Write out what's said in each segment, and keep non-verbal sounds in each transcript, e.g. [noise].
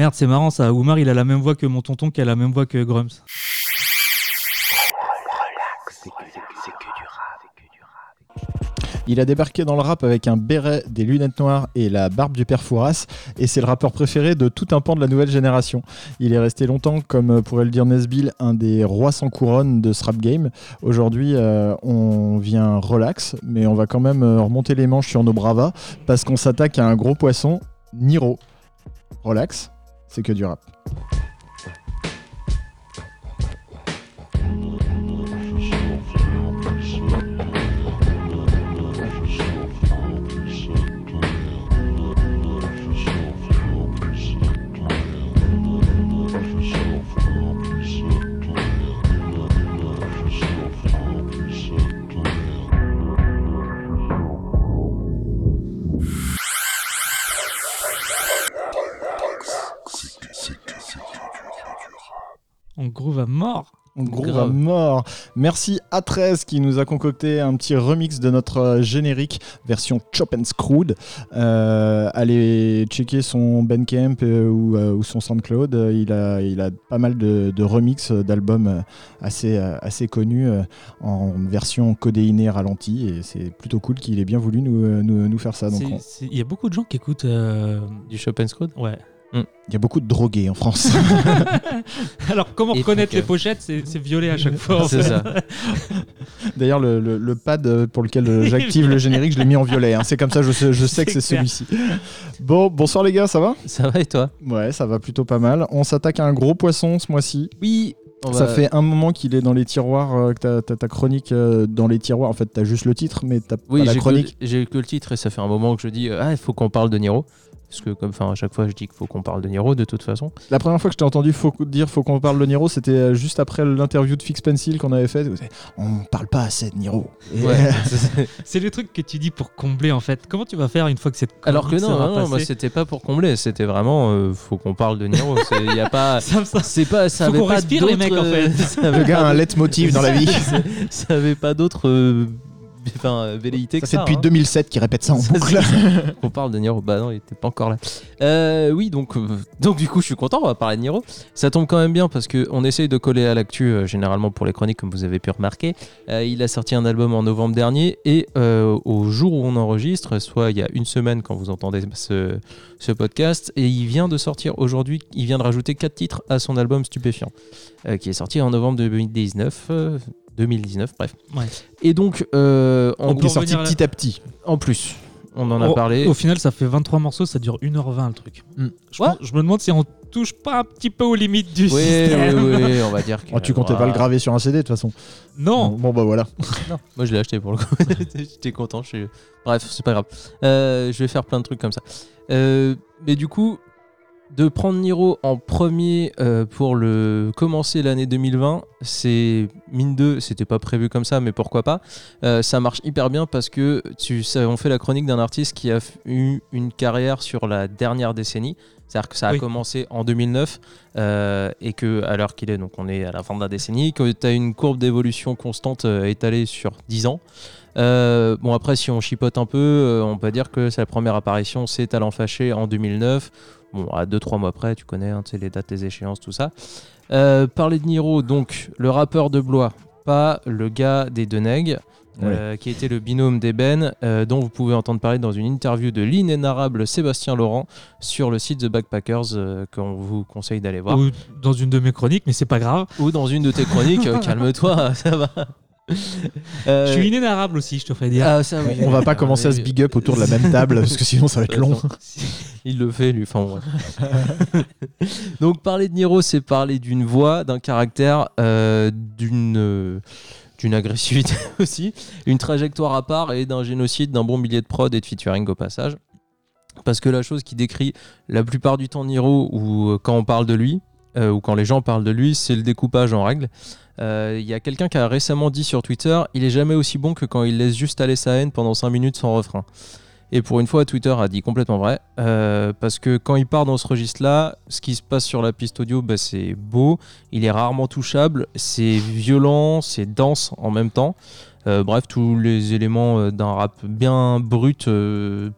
Merde, c'est marrant ça. Oumar, il a la même voix que mon tonton qui a la même voix que Grums. Il a débarqué dans le rap avec un béret, des lunettes noires et la barbe du père Fouras, et c'est le rappeur préféré de tout un pan de la nouvelle génération. Il est resté longtemps, comme pourrait le dire Nesbill, un des rois sans couronne de ce rap game. Aujourd'hui, euh, on vient relax, mais on va quand même euh, remonter les manches sur nos bravas, parce qu'on s'attaque à un gros poisson, Niro. Relax, c'est que du rap. Groove à mort. On groove à mort. Merci à 13 qui nous a concocté un petit remix de notre euh, générique version Chop and Screwed. Euh, allez checker son Bandcamp euh, ou, euh, ou son SoundCloud. Il a, il a pas mal de, de remix d'albums euh, assez, euh, assez connus euh, en version codéinée ralentie. Et c'est plutôt cool qu'il ait bien voulu nous, nous, nous faire ça. Il y a beaucoup de gens qui écoutent. euh, Du Chopin Screwed? Ouais. Il y a beaucoup de drogués en France. [laughs] Alors, comment Et reconnaître les euh, pochettes C'est violet à chaque fois. C'est ça. [laughs] D'ailleurs, le, le- le pad pour lequel euh, [laughs] j'active le générique, je l'ai mis en violet. hein. C'est comme ça, je sais, je sais que c'est celui-ci. Bon, bonsoir les gars, ça va? Ça va et toi? Ouais, ça va plutôt pas mal. On s'attaque à un gros poisson ce mois-ci. Oui. on Ça va- fait un moment qu'il est dans les tiroirs, euh, que t'as- ta chronique euh, dans les tiroirs. En fait, t'as juste le titre, mais t'as Oui, pas la chronique. que, j'ai que le titre et ça fait un moment que je dis euh, ah il faut qu'on parle de Niro parce que comme enfin à chaque fois je dis qu'il faut qu'on parle de Niro de toute façon. La première fois que je t'ai entendu faut dire faut qu'on parle de Niro, c'était euh, juste après l'interview de Fix Pencil qu'on avait fait. On parle pas assez de Niro. Ouais, [laughs] [laughs] c'est- les trucs que tu dis pour combler en fait. Comment tu vas faire une fois que cette Alors que non, non, non, moi c'était pas pour combler, c'était vraiment euh, faut qu'on parle de Niro. [laughs] C'est- Il y a pas, Ça me- ça- c'est pas, ça Faut avait qu'on pas respire, les mecs, en fait. ça le gars a un leitmotiv dans la vie. ça avait pas d'autres euh, [laughs] enfin, euh, velléités Ça que fait ça. depuis hein. 2007 qu'il répète ça en [laughs] Ça, boucle. [laughs] On parle de Niro, bah non, il était pas encore là. Euh, oui, donc, euh, donc du coup, je suis content, on va parler de Niro. Ça tombe quand même bien parce qu'on essaye de coller à l'actu, euh, généralement pour les chroniques, comme vous avez pu remarquer. Euh, il a sorti un album en novembre dernier et euh, au jour où on enregistre, soit il y a une semaine quand vous entendez ce, ce podcast, et il vient de sortir aujourd'hui, il vient de rajouter 4 titres à son album Stupéfiant, euh, qui est sorti en novembre 2019. Euh, 2019, bref. Ouais. Et donc, euh, en, Donc il est sorti petit à petit. en plus, on en a Au- parlé. Au final, ça fait 23 morceaux, ça dure 1h20 le truc. Hmm. Je, Ouais. pense- je me demande si on touche pas un petit peu aux limites du Oui, oui, système. oui, on va dire que. [laughs] Oh, tu comptais pas le graver sur un CD de toute façon. Non, Bon bah voilà. [laughs] Non, moi je l'ai acheté pour le coup. [laughs] J'étais content. je suis- Bref, c'est pas grave. Euh, je vais faire plein de trucs comme ça. Euh, mais du coup, de prendre Niro en premier euh, pour le commencer l'année 2020, c'est mine de, c'était pas prévu comme ça, mais pourquoi pas. Euh, ça marche hyper bien parce que tu sais, on fait la chronique d'un artiste qui a eu une carrière sur la dernière décennie. C'est-à-dire que ça a Oui. commencé en 2009 euh, et que à l'heure qu'il est, donc on est à la fin de la décennie, que tu as une courbe d'évolution constante étalée sur 10 ans. Euh, bon après si on chipote un peu, euh, on peut dire que sa première apparition c'est Talent Fâché en 2009. Bon à 2-3 mois près, tu connais hein, tu sais, les dates, les échéances, tout ça. Euh, parler de Niro, donc le rappeur de Blois, pas le gars des Deneg. euh, qui était le binôme d'Eben, euh, dont vous pouvez entendre parler dans une interview de l'inénarrable Sébastien Laurent sur le site The Backpackers euh, qu'on vous conseille d'aller voir. ou dans une de mes chroniques, mais c'est pas grave. Ou dans une de tes chroniques, euh, [laughs] calme-toi, [laughs] ça va. Euh, Je suis inénarrable aussi, je te ferais dire. ah, ça, oui. On va pas Ah, commencer à se big up autour de la même table parce que sinon ça va être long. Il le fait, lui. Enfin, ouais. [laughs] Donc, parler de Niro, c'est parler d'une voix, d'un caractère, euh, d'une. euh, d'une agressivité [laughs] aussi, une trajectoire à part et d'un génocide d'un bon millier de prod et de featuring au passage. Parce que la chose qui décrit la plupart du temps Niro, ou euh, quand on parle de lui, euh, ou quand les gens parlent de lui, c'est le découpage en règle. Euh, Il y a quelqu'un qui a récemment dit sur Twitter il est jamais aussi bon que quand il laisse juste aller sa haine pendant 5 minutes sans refrain. Et pour une fois, Twitter a dit complètement vrai. euh, parce que quand il part dans ce registre-là, ce qui se passe sur la piste audio, bah, c'est beau, il est rarement touchable, c'est violent, c'est dense en même temps. Euh, bref, tous les éléments euh, d'un rap bien brut euh,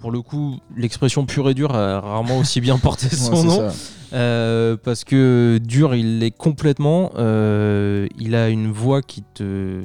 pour le coup, l'expression pure et dure a rarement aussi bien [laughs] porté son nom. ça. Euh, parce que dur, il l'est complètement. Euh, il a une voix qui te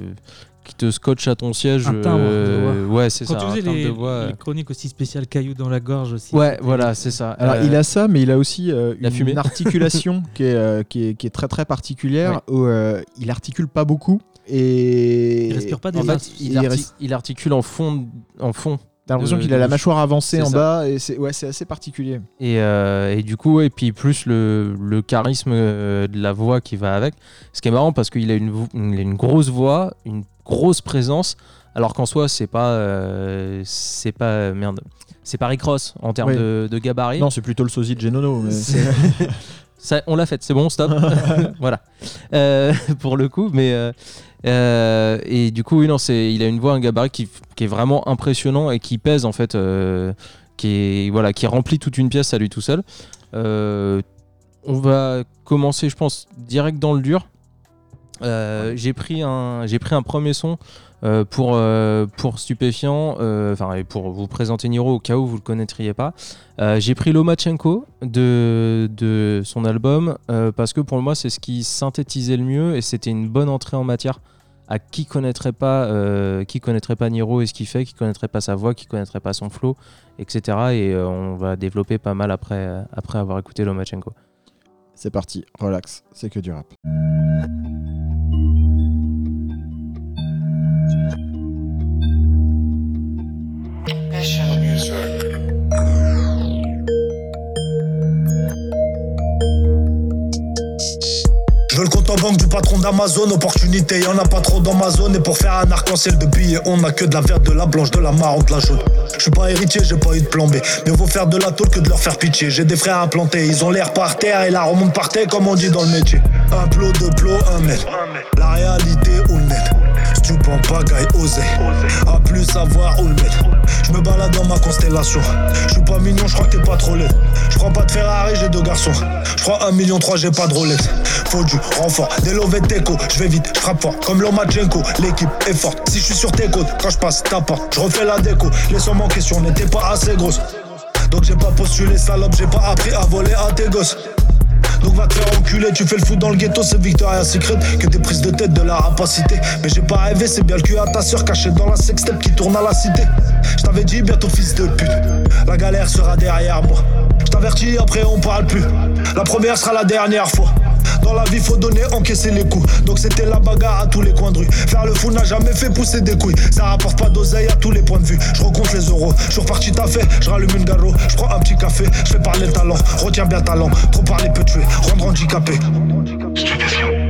qui te scotche à ton siège. Un timbre de euh, ouais, c'est Quand ça. tu un les, de voix. les chroniques aussi spéciales cailloux dans la gorge aussi. Ouais, voilà, c'est ça. Alors Euh, il a ça, mais il a aussi euh, une fumée. articulation [laughs] qui, est, euh, qui, est, qui est très très particulière où euh, il articule pas beaucoup et Il respire pas des En fait, il arti- il articule en fond, en fond. T'as l'impression qu'il a la mâchoire avancée en ça. bas et c'est ouais, c'est assez particulier. Et, euh, et du coup, et puis plus le, le charisme euh, de la voix qui va avec. Ce qui est marrant parce qu'il a une, vo- il a une grosse voix, une grosse présence, alors qu'en soi, c'est pas, euh, c'est pas merde, c'est pas Rick Ross en termes Oui. de, de gabarit. Non, c'est plutôt le sosie de Genono. Mais [laughs] Ça, on l'a fait, c'est bon, stop. [laughs] [laughs] voilà. Euh, pour le coup, mais. Euh, et du coup, oui, non, c'est, il a une voix, un gabarit qui, qui est vraiment impressionnant et qui pèse, en fait, euh, qui, est, voilà, qui remplit toute une pièce à lui tout seul. Euh, on va commencer, je pense, direct dans le dur. J'ai pris un j'ai pris un premier son pour pour stupéfiant enfin et pour vous présenter Niro au cas où vous le connaîtriez pas j'ai pris Lomachenko de, de son album parce que pour moi c'est ce qui synthétisait le mieux et c'était une bonne entrée en matière à qui connaîtrait pas euh, qui connaîtrait pas Niro et ce qu'il fait qui connaîtrait pas sa voix qui connaîtrait pas son flow etc et euh, on va développer pas mal après après avoir écouté Lomachenko c'est parti, relax, c'est que du rap. En banque du patron d'Amazon, opportunité, y en a pas trop dans ma zone. Et pour faire un arc-en-ciel de billets, on a que de la verte, de la blanche, de la marron, de la jaune. Je suis pas héritier, j'ai pas eu de plan B. Mais vaut faire de la tôle que de leur faire pitié. J'ai des frères implantés, ils ont l'air par terre et la remonte par terre, comme on dit dans le métier. Un plot, deux plots, un mètre. La réalité ou le net. Tu penses pas, gaille, oser. À plus savoir où le mettre. Je me balade dans ma constellation. Je suis pas mignon, je crois que t'es pas trop laid. Je prends pas de Ferrari, j'ai deux garçons. Je crois 1 million 3, j'ai pas de Rolex. Faut du renfort, des Loveteco. Je vais vite, frappe fort, comme Lomachenko. L'équipe est forte. Si je suis sur tes côtes, quand je passe, t'as pas. Je refais la déco. Les sommes en question n'étaient pas assez grosses. Donc j'ai pas postulé salope, j'ai pas appris à voler à tes gosses. Donc va te faire tu fais le fou dans le ghetto, c'est Victoria's Secret Que des prises de tête de la rapacité. Mais j'ai pas rêvé, c'est bien le cul à ta soeur cachée dans la sextape qui tourne à la cité. Je t'avais dit bientôt fils de pute La galère sera derrière moi. Je t'avertis, après on parle plus. La première sera la dernière fois dans la vie, faut donner, encaisser les coups. Donc c'était la bagarre à tous les coins de rue. Faire le fou n'a jamais fait pousser des couilles. Ça rapporte pas d'oseille à tous les points de vue. Je recompte les euros. Je suis reparti fait. Je rallume une garo. Je prends un petit café. Je fais parler le talent. Retiens bien ta langue. Trop parler peut tuer. Rendre handicapé. Un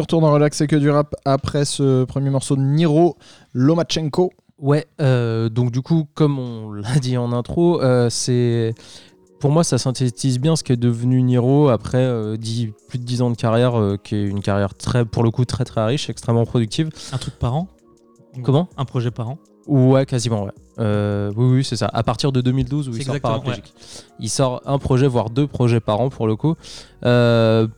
De retour dans Relax, c'est que du rap après ce premier morceau de Niro Lomachenko. Ouais, euh, donc du coup, comme on [laughs] l'a dit en intro, euh, c'est pour moi ça synthétise bien ce qu'est devenu Niro après euh, dix- plus de 10 ans de carrière, euh, qui est une carrière très, pour le coup très très riche, extrêmement productive. Un truc par an? Comment? Un projet par an? Ouais, quasiment, ouais. Euh, oui, oui, c'est ça. À partir de 2012 où il sort exactement, Paraplégique. Il sort un projet, voire deux projets par an pour le coup. Euh,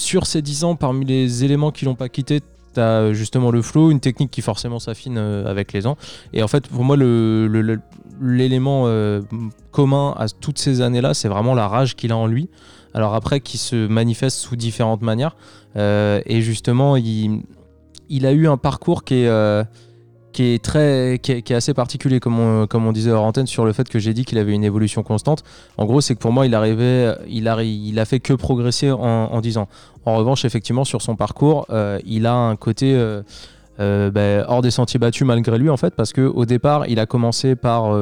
sur ces 10 ans, parmi les éléments qui l'ont pas quitté, tu as justement le flow, une technique qui forcément s'affine euh, avec les ans. Et en fait, pour moi, l'élément euh, commun à toutes ces années-là, c'est vraiment la rage qu'il a en lui. Alors après, qui se manifeste sous différentes manières. Euh, et justement, il, a eu un parcours qui est, euh, qui est très, qui est, assez particulier, comme on, comme on disait hors antenne, sur le fait que j'ai dit qu'il avait une évolution constante. En gros, c'est que pour moi, il arrivait, il a, il a fait que progresser en, en 10 ans. En revanche, effectivement, sur son parcours, euh, il a un côté euh, euh, bah, hors des sentiers battus malgré lui en fait parce que au départ il a commencé par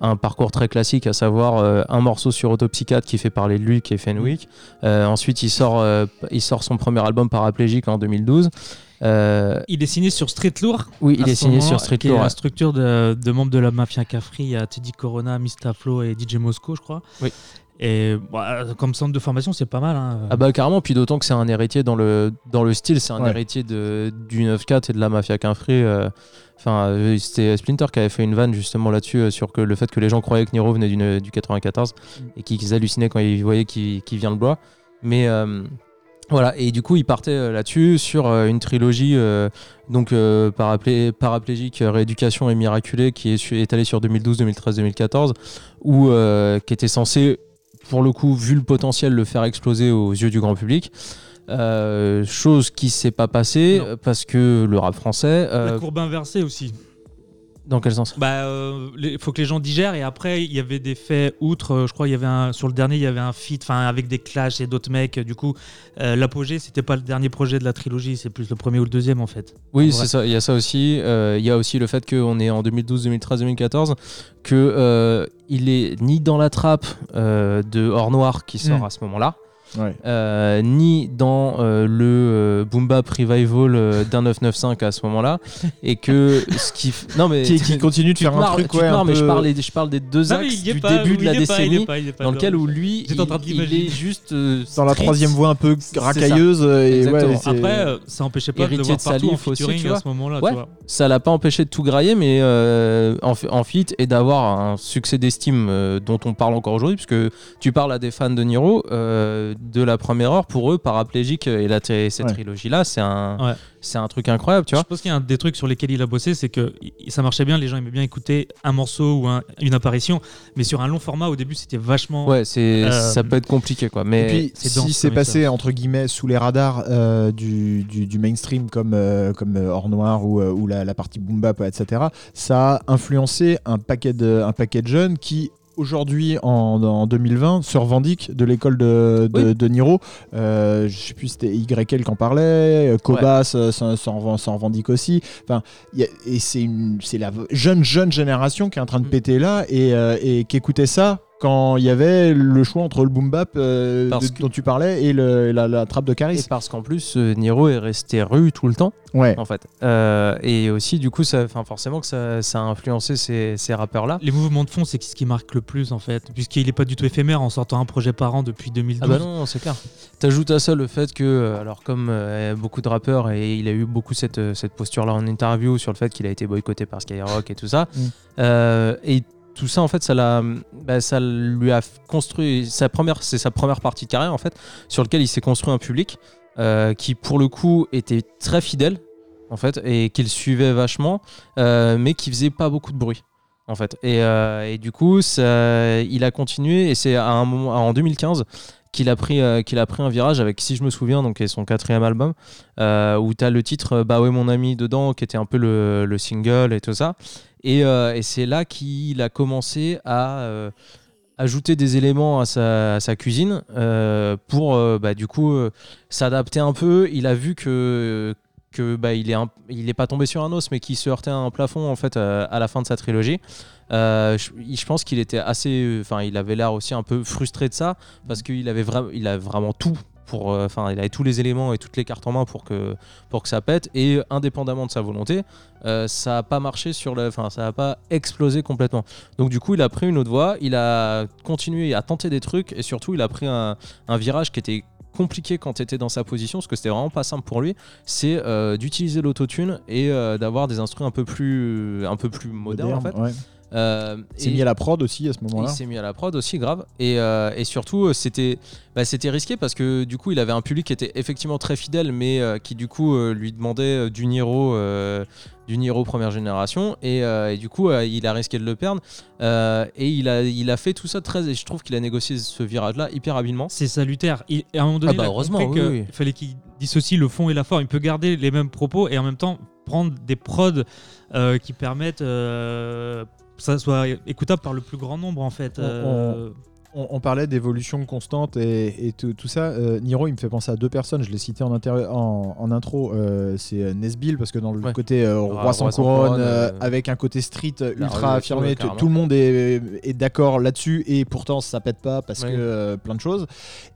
un parcours très classique à savoir un morceau sur Autopsychiatre qui fait parler de lui qui est Fenwick ensuite il sort il sort son premier album paraplégique en 2012 Euh, Il est signé sur Street Lourd. oui il est signé moment, sur Street Lourd la structure de, de membres de la mafia Cafri. Il y a Teddy Corona, Mistaflo et DJ Mosco, je crois. Oui. Et bah, comme centre de formation, c'est pas mal. hein. Ah bah carrément, puis d'autant que c'est un héritier dans le, dans le style, c'est un Ouais. héritier de, du 9-4 et de la Mafia Quinfree. euh, Enfin, euh, c'était Splinter qui avait fait une vanne justement là-dessus, euh, sur que le fait que les gens croyaient que Niro venait du 94 et qu'ils hallucinaient quand ils voyaient qu'il qu'il vient de bois. Mais voilà, et du coup, il partait euh, là-dessus sur euh, une trilogie euh, donc euh, paraplé- paraplégique, rééducation et miraculé qui est étalée sur 2012, 2013, 2014, où, euh, qui était censé pour le coup, vu le potentiel, le faire exploser aux yeux du grand public. Chose qui s'est pas passée Non. parce que le rap français. La courbe inversée aussi. Dans quel sens? Bah, il faut que les gens digèrent et après il y avait des faits outre. euh, je crois il y avait un sur le dernier il y avait un feat, enfin avec des clashs et d'autres mecs. Du coup, euh, l'apogée c'était pas le dernier projet de la trilogie, c'est plus le premier ou le deuxième en fait. Oui, c'est ça. Il y a ça aussi. Euh, Il y a aussi le fait qu'on est en 2012, 2013, 2014, que euh, il est ni dans la trappe euh, de Hors Noir qui sort Mm. à ce moment-là, Ouais. euh, ni dans euh, le euh, Boom Bap Revival euh, d'un 995 à ce moment-là, et que ce qui f- non mais Qui, qui continue de faire un truc, ouais, un mais je parle, je parle des deux axes du pas, début de la décennie, pas, pas, dans le- lequel où lui, J'étais en train il, est juste euh, dans la troisième voie un peu racailleuse. Et ouais, Après, euh, ça empêchait pas de le voir de partout en aussi, à ce moment-là. Ouais. ça l'a pas empêché de tout grailler, mais euh, en, en feat et d'avoir un succès d'estime dont on parle encore aujourd'hui, puisque tu parles à des fans de Niro de la première heure, pour eux, paraplégique et la, et cette Ouais. trilogie-là, c'est un, Ouais. c'est un truc incroyable, tu Je vois. pense qu'il y a un des trucs sur lesquels il a bossé, c'est que ça marchait bien, les gens aimaient bien écouter un morceau ou un- une apparition, mais sur un long format, au début, c'était vachement. Ouais, c'est, Euh, ça peut être compliqué, quoi. Mais Et puis, c'est si c'est passé entre guillemets sous les radars euh, du, du, du mainstream comme, euh, comme euh, Hors Noir ou, euh, ou la, la partie boom bap, etc., ça a influencé un paquet de, un paquet de jeunes qui aujourd'hui en, en 2020 se revendiquent de l'école de, de, Oui. de Niro Euh, je sais plus c'était YL qui en parlait euh, s'en s'en reven- s'en revendique aussi enfin, il y a- et c'est la jeune jeune génération qui est en train de Mm. péter là et, euh, et qui écoutait ça quand il y avait le choix entre le boom bap euh, Parce de- que- dont tu parlais et le- la, la trappe de et Caris. parce qu'en plus, euh, Niro est resté rue tout le temps, Ouais. en fait. Euh, et aussi, du coup, ça, forcément que ça, ça a influencé ces, ces rappeurs-là. Les mouvements de fond, c'est ce qui marque le plus en fait, puisqu'il est pas du tout éphémère en sortant un projet par an depuis 2012. Ah bah non, c'est clair. T'ajoutes à ça le fait que, euh, alors comme euh, beaucoup de rappeurs, et il a eu beaucoup cette, cette posture-là en interview sur le fait qu'il a été boycotté par Skyrock et tout ça. Mm. Euh, et tout ça, en fait, ça, l'a, bah, ça lui a construit, sa première, c'est sa première partie de carrière, en fait, sur lequel il s'est construit un public euh, qui, pour le coup, était très fidèle, en fait, et qu'il suivait vachement, euh, mais qui faisait pas beaucoup de bruit. En fait. Et, euh, et du coup, ça, il a continué, et c'est à un moment, en 2015 qu'il a pris qu'il a pris un virage avec si je me souviens donc son quatrième album où tu as le titre bah ouais mon ami dedans qui était un peu le, le single et tout ça et, euh, et c'est là qu'il a commencé à euh, ajouter des éléments à sa, cuisine euh, pour bah, du coup s'adapter un peu. Il a vu que que bah, est il est pas tombé sur un os mais qu'il se heurtait à un plafond en fait à la fin de sa trilogie. Je, je pense qu'il était assez enfin il avait l'air aussi un peu frustré de ça parce qu'il avait vraiment il a vraiment tout pour euh, enfin il avait tous les éléments et toutes les cartes en main pour que pour que ça pète. Et indépendamment de sa volonté euh, ça a pas marché sur le enfin ça a pas explosé complètement. Donc du coup il a pris une autre voie. Il a continué à tenter des trucs et surtout il a pris un, un virage qui était compliqué quand tu étais dans sa position parce que c'était vraiment pas simple pour lui. C'est euh, d'utiliser l'autotune et euh, d'avoir des instruments un peu plus un peu plus modernes en fait. ouais. Euh, Il s'est mis à la prod aussi à ce il moment-là. s'est mis à la prod aussi, grave. Et, euh, et surtout, euh, c'était bah, c'était risqué parce que du coup, il avait un public qui était effectivement très fidèle, mais euh, qui du coup euh, lui demandait euh, du Niro, euh, du Niro première génération. Et, euh, et du coup, euh, il a risqué de le perdre. Euh, et il a, il a fait tout ça très. Et je trouve qu'il a négocié ce virage-là hyper habilement. C'est salutaire. Il- et à un moment donné, Ah bah il a heureusement, compris oui, que oui. il fallait qu'il dissocie le fond et la forme. Il peut garder les mêmes propos et en même temps prendre des prods euh, qui permettent euh, ça soit écoutable par le plus grand nombre en fait. On- Euh, On, on parlait d'évolution constante et, et tout, tout ça. Euh, Niro, il me fait penser à deux personnes. Je l'ai cité en, intérie- en, en intro. euh, c'est euh, Nesbill parce que dans le Ouais. côté euh, Ah, roi sans Roi sans couronne, couronne, avec un côté street ultra affirmé, ouais, tout- le monde est, est d'accord là-dessus et pourtant ça pète pas parce Ouais. que plein de choses.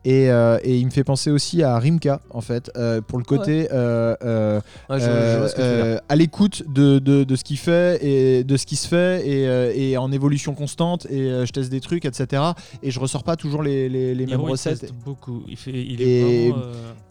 Et, et il me fait penser aussi à Rimka en fait pour le côté. à l'écoute de, de, de ce qu'il fait et de ce qui se fait et, et en évolution constante et je teste des trucs etc et je ressors pas toujours les, les, les mêmes il recettes teste beaucoup. Il, fait, il Et- est vraiment.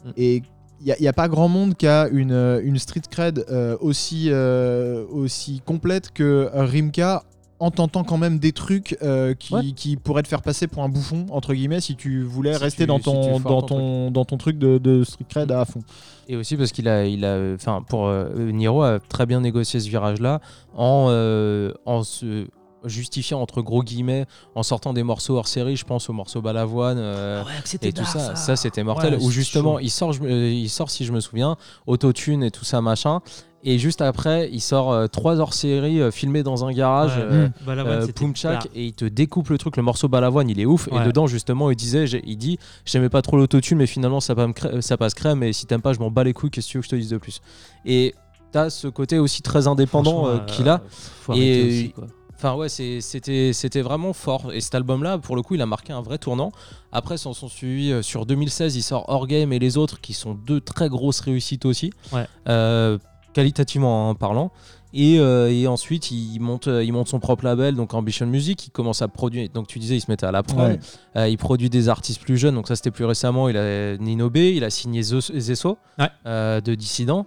euh, et il n'y a, pas grand monde qui a une, euh, une street cred euh, aussi, euh, aussi complète que Rimka en tentant quand même des trucs euh, qui, Ouais. qui pourraient te faire passer pour un bouffon entre guillemets si tu voulais Si rester tu- dans si ton, dans, ton ton, dans ton truc de, de street cred à fond Et aussi parce qu'il a, il a, enfin pour euh, Niro a très bien négocié ce virage-là en, euh, en se justifiant entre gros guillemets, en sortant des morceaux hors série. Je pense aux morceaux Balavoine. euh, Ah ouais, et tout dark, ça, ça, c'était mortel. Ouais, c'est justement, chaud. il sort, je euh, il sort, si je me souviens, autotune et tout ça machin. Et juste après, il sort euh, trois hors série euh, filmés dans un garage. Ouais. euh, Balavoine, euh, c'était Pumchak et il te découpe le truc le morceau Balavoine il est ouf et dedans justement il disait il dit j'aimais pas trop l'autotune mais finalement ça, ça passe crème et si t'aimes pas je m'en bats les couilles qu'est-ce que tu veux que je te dise de plus? Et t'as ce côté aussi très indépendant euh, qu'il a faut arrêter Et- aussi, quoi. Enfin ouais, c'était vraiment fort. Et cet album-là, pour le coup, il a marqué un vrai tournant. Après, s'en sont suivis euh, sur 2016, il sort Hors Game et les autres, qui sont deux très grosses réussites aussi, Ouais. Euh, qualitativement hein, parlant. Et, euh, et ensuite, il monte, il monte son propre label, donc Ambition Music. Il commence à produire. Donc tu disais, il se mettait à la prod. Ouais. Euh, il produit des artistes plus jeunes. Donc ça, c'était plus récemment. Il a Nino B. Il a signé Zesso Ouais. euh, de Dissident.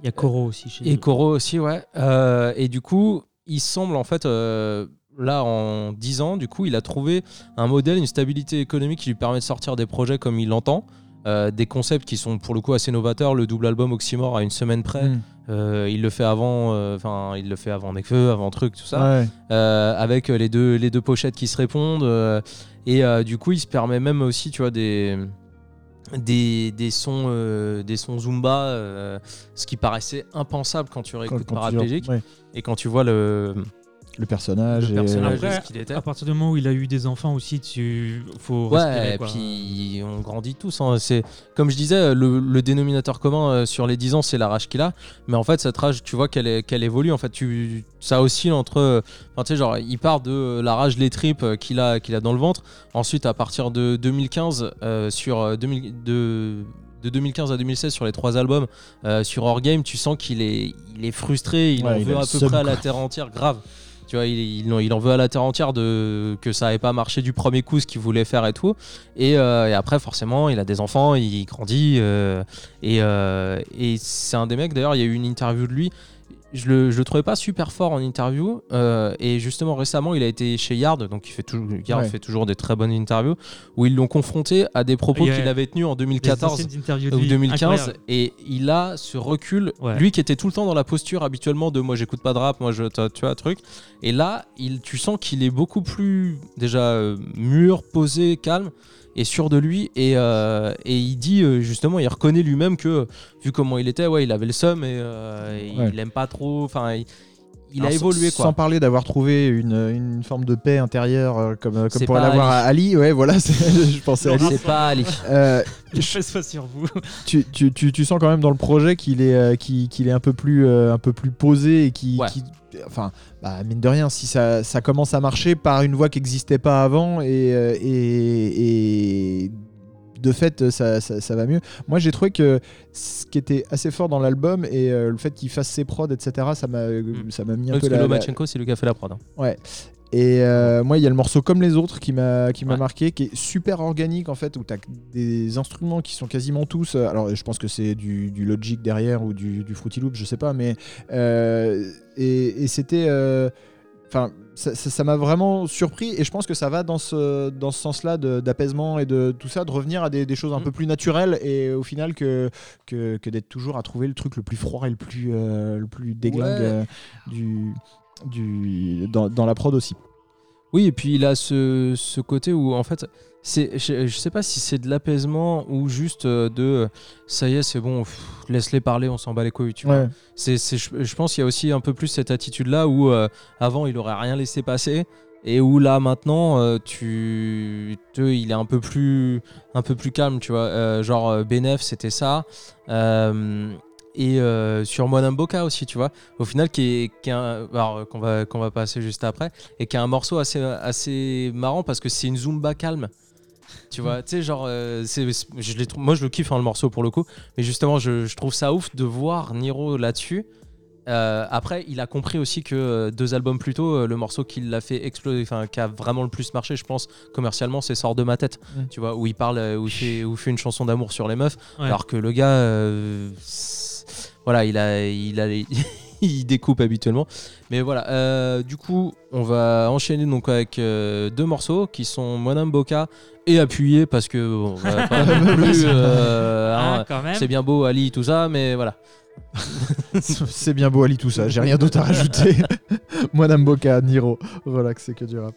Il y a Koro aussi chez Et eux. Koro aussi, ouais. Euh, et du coup, il semble en fait, euh, là en 10 ans, du coup, il a trouvé un modèle, une stabilité économique qui lui permet de sortir des projets comme il l'entend. Euh, des concepts qui sont pour le coup assez novateurs. Le double album Oxymore à une semaine près. Mm. Euh, il le fait avant, euh, enfin, il le fait avant Nekfeu, avant truc, tout ça. Ouais. Avec les deux, les deux pochettes qui se répondent. et du coup, il se permet même aussi, tu vois, des, des, des sons, euh, des sons Zumba, euh, ce qui paraissait impensable quand tu réécoutes Paraplégique. ouais. Et quand tu vois le, le personnage le et- personnage Après, de ce qu'il était. À partir du moment où il a eu des enfants aussi, tu faut Ouais, respirer, et quoi. puis on grandit tous. hein. C'est comme je disais, le, le dénominateur commun euh, sur les 10 ans, c'est la rage qu'il a. Mais en fait, cette rage, tu vois qu'elle est- qu'elle évolue. En fait, tu, ça oscille entre. euh, Enfin, tu sais, genre, il part de euh, la rage les tripes euh, qu'il a, qu'il a dans le ventre. Ensuite, à partir de 2015, euh, sur euh, 2000 de de 2015 à 2016 sur les trois albums euh, sur Orgame, tu sens qu'il est, il est frustré, il Ouais, en il veut a à peu près à la terre entière, grave. Il, en veut à la terre entière de que ça n'avait pas marché du premier coup ce qu'il voulait faire et tout. Et, euh, après, forcément, il a des enfants, il grandit. euh, et euh, et c'est un des mecs, d'ailleurs, il y a eu une interview de lui. Je le, je le trouvais pas super fort en interview. euh, et justement, récemment, il a été chez Yard, donc il fait toujours, Yard Ouais. fait toujours des très bonnes interviews, où ils l'ont confronté à des propos qu'il avait tenus en Des 2014 anciennes interviews de ou lui, 2015 incroyables. et il a ce recul Ouais. lui qui était tout le temps dans la posture habituellement de moi j'écoute pas de rap moi je tu tu vois truc et là il tu sens qu'il est beaucoup plus déjà euh, mûr posé calme et sûr de lui et, euh, et il dit euh, justement il reconnaît lui-même que vu comment il était ouais il avait le seum et, euh, et Ouais. il aime pas trop enfin il, il a Alors, évolué Sans quoi parler d'avoir trouvé une, une forme de paix intérieure euh, comme, comme C'est pas l'avoir à Ali. Ouais, voilà, [laughs] c'est- je pensais à Ali. c'est pas Ali Euh, [laughs] Je fais pas sur vous. tu, tu, tu, tu sens quand même dans le projet qu'il est, euh, qu'il qu'il est un, peu plus, euh, un peu plus posé et qui. Ouais. Enfin, bah, mine de rien, si ça, ça commence à marcher par une voie qui n'existait pas avant et, euh, et, et de fait, ça, ça, ça va mieux. Moi, j'ai trouvé que ce qui était assez fort dans l'album et euh, le fait qu'il fasse ses prods, etc., ça m'a Mm. ça m'a mis un parce peu la, la- Lomachenko c'est lui qui a fait la prod hein. Ouais. Et euh, moi, il y a le morceau comme les autres qui m'a qui m'a Ouais. marqué, qui est super organique en fait, où tu as des instruments qui sont quasiment tous. euh, alors, je pense que c'est du, du Logic derrière ou du, du Fruity Loop, je sais pas, mais euh, et, et c'était. Enfin, ça m'a vraiment surpris et je pense que ça va dans ce, dans ce sens-là d'apaisement et de tout ça, de revenir à des, des choses un Mm. peu plus naturelles et au final que, que, que d'être toujours à trouver le truc le plus froid et le plus, euh, le plus déglingue Ouais. euh, du, du, dans, dans la prod aussi. Oui, et puis il a ce, ce côté où en fait, c'est, je, je sais pas si c'est de l'apaisement ou juste euh, de euh, ça y est, c'est bon, laisse-les parler, on s'en bat les couilles. Tu vois. C'est, c'est- je, je pense qu'il y a aussi un peu plus cette attitude là où euh, avant il aurait rien laissé passer et où là maintenant euh, tu te- il est un peu plus un peu plus calme tu vois Euh, genre Benef c'était ça Euh, et euh, sur Moanamboka aussi tu vois. Au final qui est, qui est un- alors, euh, qu'on va qu'on va passer juste après et qui a un morceau assez assez marrant parce que c'est une zumba calme. Tu vois tu sais genre euh, c'est je trou- moi je le kiffe hein, le morceau pour le coup. Mais justement je, je trouve ça ouf de voir Niro là-dessus. Euh, après, il a compris aussi que euh, deux albums plus tôt, euh, le morceau qui l'a fait exploser, enfin qui a vraiment le plus marché, je pense, commercialement, c'est Sort de ma tête. Tu vois, où il parle, où il fait, où il fait une chanson d'amour sur les meufs, Ouais. alors que le gars, voilà, il a, il a, les- [laughs] il découpe habituellement. Mais voilà, euh, du coup, on va enchaîner donc avec euh, deux morceaux qui sont Monam Boca et appuyé parce que bon, on va [laughs] pas non plus, euh, Ah, hein, c'est bien beau Ali tout ça, mais voilà. C'est bien beau, Ali, tout ça. J'ai rien d'autre à rajouter. [laughs] Madame Boca, Niro, relax, c'est que du rap.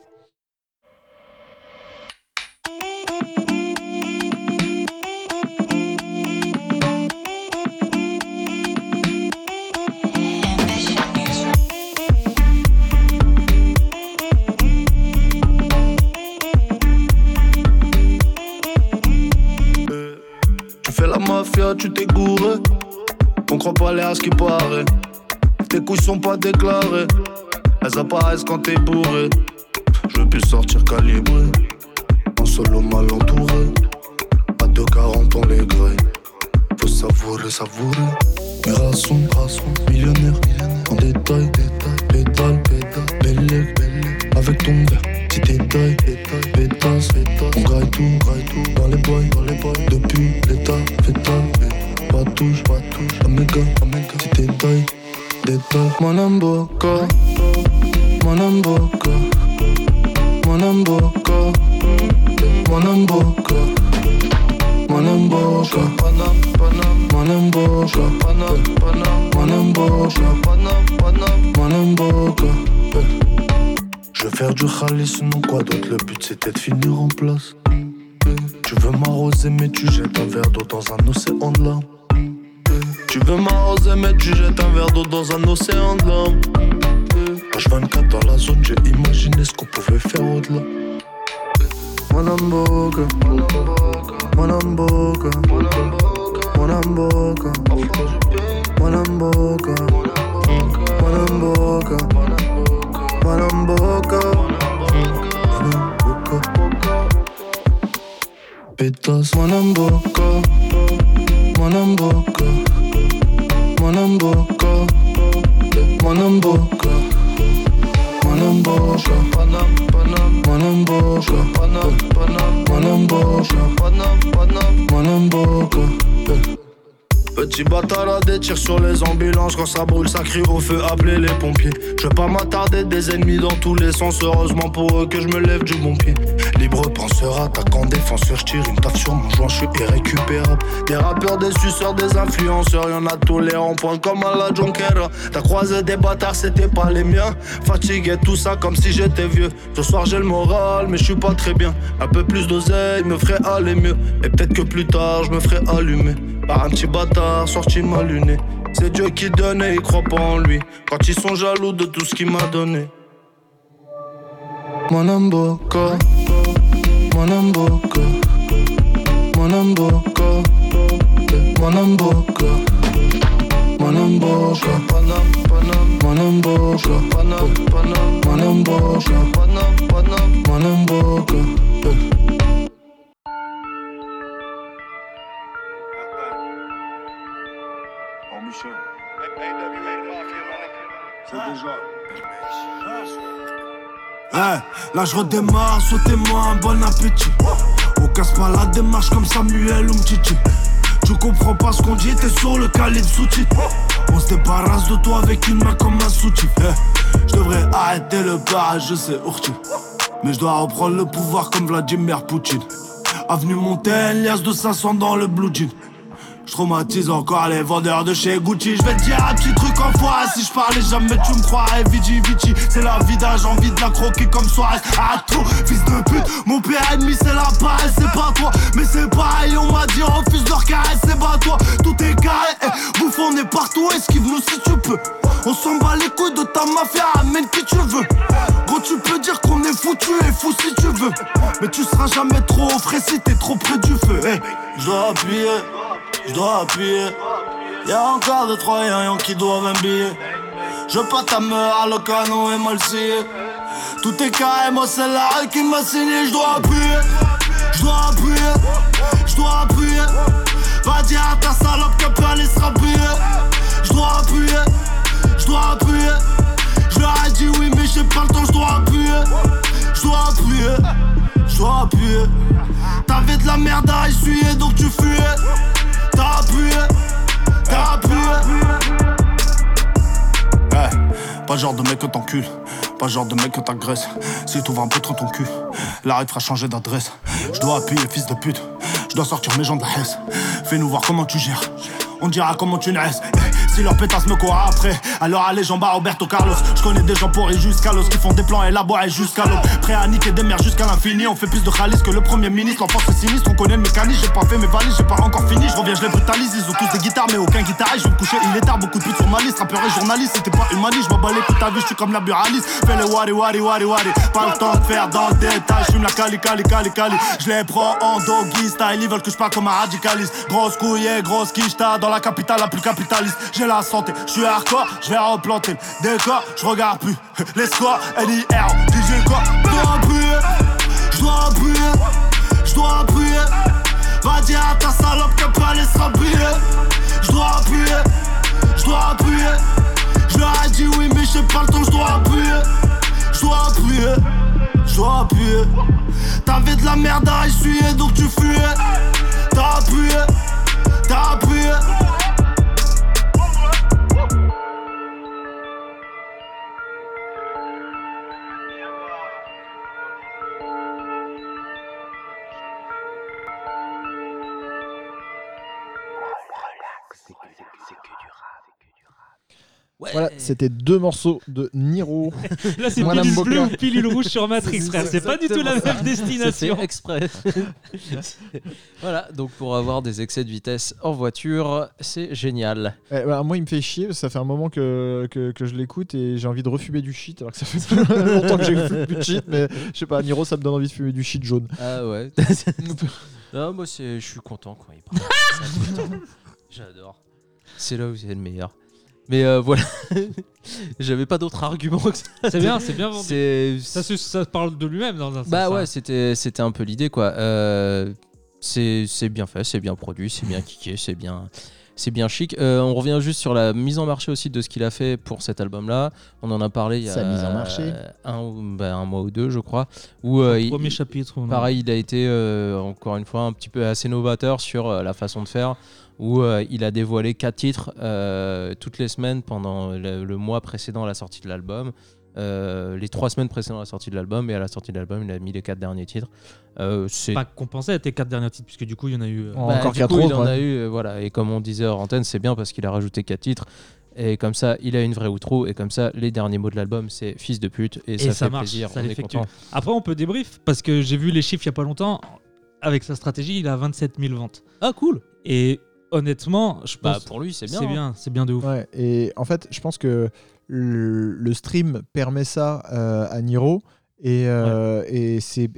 Tu t'es gouré. On croit pas l'air à ce qui paraît. Tes couilles sont pas déclarées. Elles apparaissent quand t'es bourré. Je veux plus sortir calibré. En solo mal entouré. À 2,40 on les gré. Faut savourer, savourer. Mirason, rason, millionnaire. En détail, détail, pétale, pétale. Belle, belle. Avec ton verre petits détails. Pétasse, on graille tout, dans les boys, dans les boys. Depuis l'état fétal, pas touche, pas touche. Améga, améga, petit détail, détail. Mon amboka, mon amboka, mon mon. Mon mon mon mon. Je vais faire du khalis, sinon quoi d'autre Le but c'était de finir en place. Tu veux m'arroser, mais tu jettes un verre d'eau dans un océan de larmes. Tu veux m'arroser, mais tu jettes un verre d'eau dans un océan de larmes. H24 dans la zone, j'ai imaginé ce qu'on pouvait faire au-delà. Mon amboka, mon amboka, mon amboka, mon amboka, mon amboka, mon amboka, Pétasse, mon amboka, mon amboka, mon amboka, mon amboka, mon amboka, mon amboka, mon amboka, mon amboka. Petit bâtard à des tirs sur les ambulances. Quand ça brûle ça crie au feu appelez les pompiers. Je vais pas m'attarder des ennemis dans tous les sens. Heureusement pour eux que je me lève du bon pied. Libre penseur, attaquant, défenseur Je tire une taf sur mon joint, je suis irrécupérable. Des rappeurs, des suceurs, des influenceurs Y'en a tous les ronds-points comme à la Jonquera T'as croisé des bâtards, c'était pas les miens. Fatigué tout ça comme si j'étais vieux. Ce soir j'ai le moral mais je suis pas très bien. Un peu plus d'oseille me ferait aller mieux. Et peut-être que plus tard je me ferais allumer Par un petit bâtard sorti ma lunée. C'est Dieu qui donne et ils croient pas en lui. Quand ils sont jaloux de tout ce qu'il m'a donné. Mon amboka, mon amboka, mon amboka, mon amboka, mon amboka, mon amboka, mon amboka, mon amboka. Hey, là je redémarre, souhaitez-moi un bon appétit. On casse pas la démarche comme Samuel ou Mtiti. Tu comprends pas ce qu'on dit, t'es sur le calibre sous-titre. On se débarrasse de toi avec une main comme un soutif. Hey, je devrais arrêter le barrage, je sais Urti. Mais je dois reprendre le pouvoir comme Vladimir Poutine. Avenue Montaigne, liasse de 500 dans le blue jean. Je traumatise encore les vendeurs de chez Gucci. Je vais te dire un petit truc en fois. Si je parlais jamais, tu me croirais. Vici, Vici, c'est la j'ai envie de la croquer comme Suarez. À tout, fils de pute. Mon pire ennemi, c'est la paresse, c'est pas toi. Mais c'est pareil, on m'a dit, refuse leur caresse, c'est pas toi. Tout est carré, eh, bouffe, on est partout. Esquive-nous si tu peux. On s'en bat les couilles de ta mafia, amène qui tu veux. Gros, tu peux dire qu'on est fou, tu es fou si tu veux. Mais tu seras jamais trop frais si t'es trop près du feu. Hey. Je dois appuyer, je dois appuyer. Y'a encore deux trois qui doivent un billet. Je pas ta à le canon et mal scié. Tout est carré, moi c'est la qui m'a signé. Je dois appuyer, je dois appuyer, je dois appuyer. Va dire à ta salope qu'elle peut aller se rappuyer. Je dois appuyer, je dois appuyer. Je leur ai dit oui, mais j'ai pas le temps, je dois appuyer. Je dois appuyer, je dois appuyer. T'avais de la merde à essuyer, donc tu fuyais. T'as appuyé, t'as appuyé. Ouais, pas genre de mec que t'encules, pas genre de mec que t'agresses. Si t'ouvres un peu trop ton cul, la règle fera changer d'adresse. Je dois appuyer, fils de pute, je dois sortir mes gens de la hesse. Fais-nous voir comment tu gères, on dira comment tu naisses. Si leur pétasse me court après, alors allez j'en bats Roberto Carlos. Je connais des gens pourris jusqu'à l'os qui font des plans élaborés jusqu'à l'eau. Prêt à niquer des mères jusqu'à l'infini. On fait plus de khalice que le premier ministre. L'enfance est sinistre, on connaît le mécanisme. J'ai pas fait mes valises, j'ai pas encore fini. Je reviens, je les brutalise. Ils ont tous des guitares, mais aucun guitariste. Je me coucher, il est tard, beaucoup de putes sur ma liste. Rappeur et journaliste, c'était pas humaniste. Je m'en bats les ta vie, je suis comme la buraliste. Fais le wari wari wari wari. Pas le temps de faire dans le détail. Je la cali cali cali cali. Je les prends en doggy. Ils veulent que je parle comme un radicaliste. Grosse couille et grosse quicheta dans la capitale la plus capitaliste. La santé, je suis hardcore, je vais replanter le décor, je regarde plus les scores, NIR, DJ quoi, je dois appuyer, je dois appuyer, je dois appuyer, va dire à ta salope qu'elle peut aller se rappuyer, je dois appuyer, je dois appuyer, je leur ai dit oui mais j'ai pas le temps, je dois appuyer, je dois appuyer, je dois appuyer, t'avais de la merde à essuyer donc tu fuyais, t'as appuyé, t'as appuyé. Voilà, c'était deux morceaux de Niro. [laughs] Là, c'est pilule Boca. bleue ou pilule rouge sur Matrix, C'est frère. C'est pas du tout la même destination. C'est exprès. [laughs] voilà, donc pour avoir des excès de vitesse en voiture, c'est génial. Eh, bah, moi, il me fait chier, parce que ça fait un moment que, que, que je l'écoute et j'ai envie de refumer du shit, alors que ça fait [laughs] longtemps que j'ai fumé plus de shit, mais je sais pas, Niro, ça me donne envie de fumer du shit jaune. Ah ouais. non, moi c'est, je suis content quand il parle. J'adore. C'est là où c'est le meilleur. Mais euh, voilà, [laughs] j'avais pas d'autres arguments que ça. C'est bien, c'est bien vendu. Ça, se- ça parle de lui-même dans un sens. Bah ouais, c'était, c'était un peu l'idée quoi. Euh, c'est, c'est bien fait, c'est bien produit, c'est bien kické, c'est bien, c'est bien chic. Euh, on revient juste sur la mise en marché aussi de ce qu'il a fait pour cet album-là. On en a parlé il y a Sa mise en marché. euh, un, bah, un mois ou deux, je crois. Où euh, il- Premier chapitre. ou non Pareil, il a été euh, encore une fois un petit peu assez novateur sur euh, la façon de faire, où euh, il a dévoilé quatre titres euh, toutes les semaines pendant le, le mois précédant la sortie de l'album. Euh, les trois semaines précédant la sortie de l'album et à la sortie de l'album il a mis les quatre derniers titres Euh, c'est Pas compensé à tes quatre derniers titres, puisque du coup, il y en a eu. euh, bah, encore quatre coup, il autres, en ouais. a eu euh, voilà et comme on disait hors antenne c'est bien parce qu'il a rajouté quatre titres et comme ça il a une vraie outro et comme ça les derniers mots de l'album c'est fils de pute et, ça, ça fait marche, plaisir ça on est l'effectue. content Après, on peut débrief, parce que j'ai vu les chiffres il y a pas longtemps. Avec sa stratégie, il a 27 000 ventes. ah cool Et honnêtement, je bah pense pour lui c'est bien c'est hein. bien, c'est bien de ouf. Ouais, et en fait, je pense que le, stream permet ça euh, à Niro. Et, euh, et c'est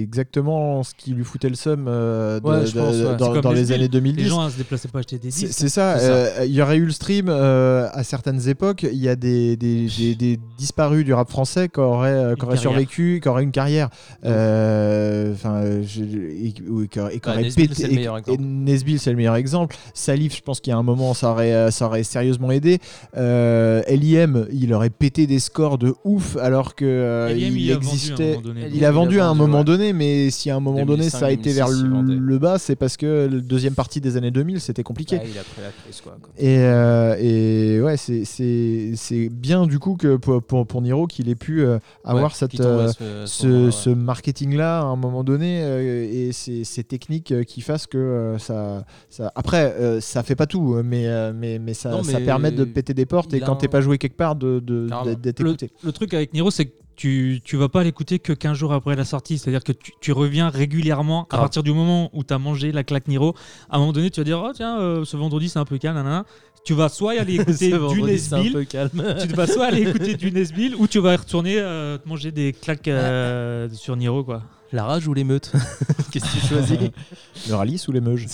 exactement ce qui lui foutait le seum euh, de- Ouais, je de- pense, ouais. dans, les années 2010. Les gens ne se déplaçaient pas acheter des disques. c'est ça, euh, il y aurait eu le stream à certaines époques. Il y a des, des, des- des disparus du rap français qui auraient, qui survécu, qui auraient une carrière. Enfin, et, et Bah, Nesbill, pété- c'est le meilleur exemple. Nesbill, c'est le meilleur exemple. Salif, je pense qu'il y a un moment, ça aurait, ça aurait sérieusement aidé. LIM, il aurait pété des scores de ouf alors que LIM, il il existait. Il a vendu à un moment donné, mais si à un moment donné 2005, ça a été vers 2006, il vendait. le, bas, c'est parce que la deuxième partie des années 2000, c'était compliqué. Il a pris la crise quoi, quoi. Et, euh, et ouais, c'est- bien du coup que pour, pour, pour Niro qu'il ait pu euh, avoir Ouais, cette, euh, ce- à ce ce, moment-là, ce ouais. marketing-là à un moment donné euh, et ces, ces techniques qui fassent que euh, ça, ça. Après, euh, ça fait pas tout, mais, euh, mais, mais, ça, Non, ça mais permet de péter des portes et a quand t'es pas joué quelque part, de- de- Carrément. d'être écouté. le truc avec Niro, c'est que tu, tu vas pas l'écouter que 15 jours après la sortie. C'est-à-dire que tu, tu reviens régulièrement à partir du moment où tu as mangé la claque Niro. À un moment donné, tu vas dire, oh tiens, euh, ce vendredi c'est un peu calme. nanana. Tu vas soit y aller [laughs] écouter du Nesbill, tu vas soit aller écouter [laughs] du Nesbill, ou tu vas retourner euh, te manger des claques euh, sur Niro. Quoi. La rage ou l'émeute? [laughs] Qu'est-ce que tu choisis? Le rallye ou les meuges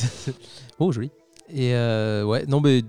Oh, joli. Et euh, ouais, non, mais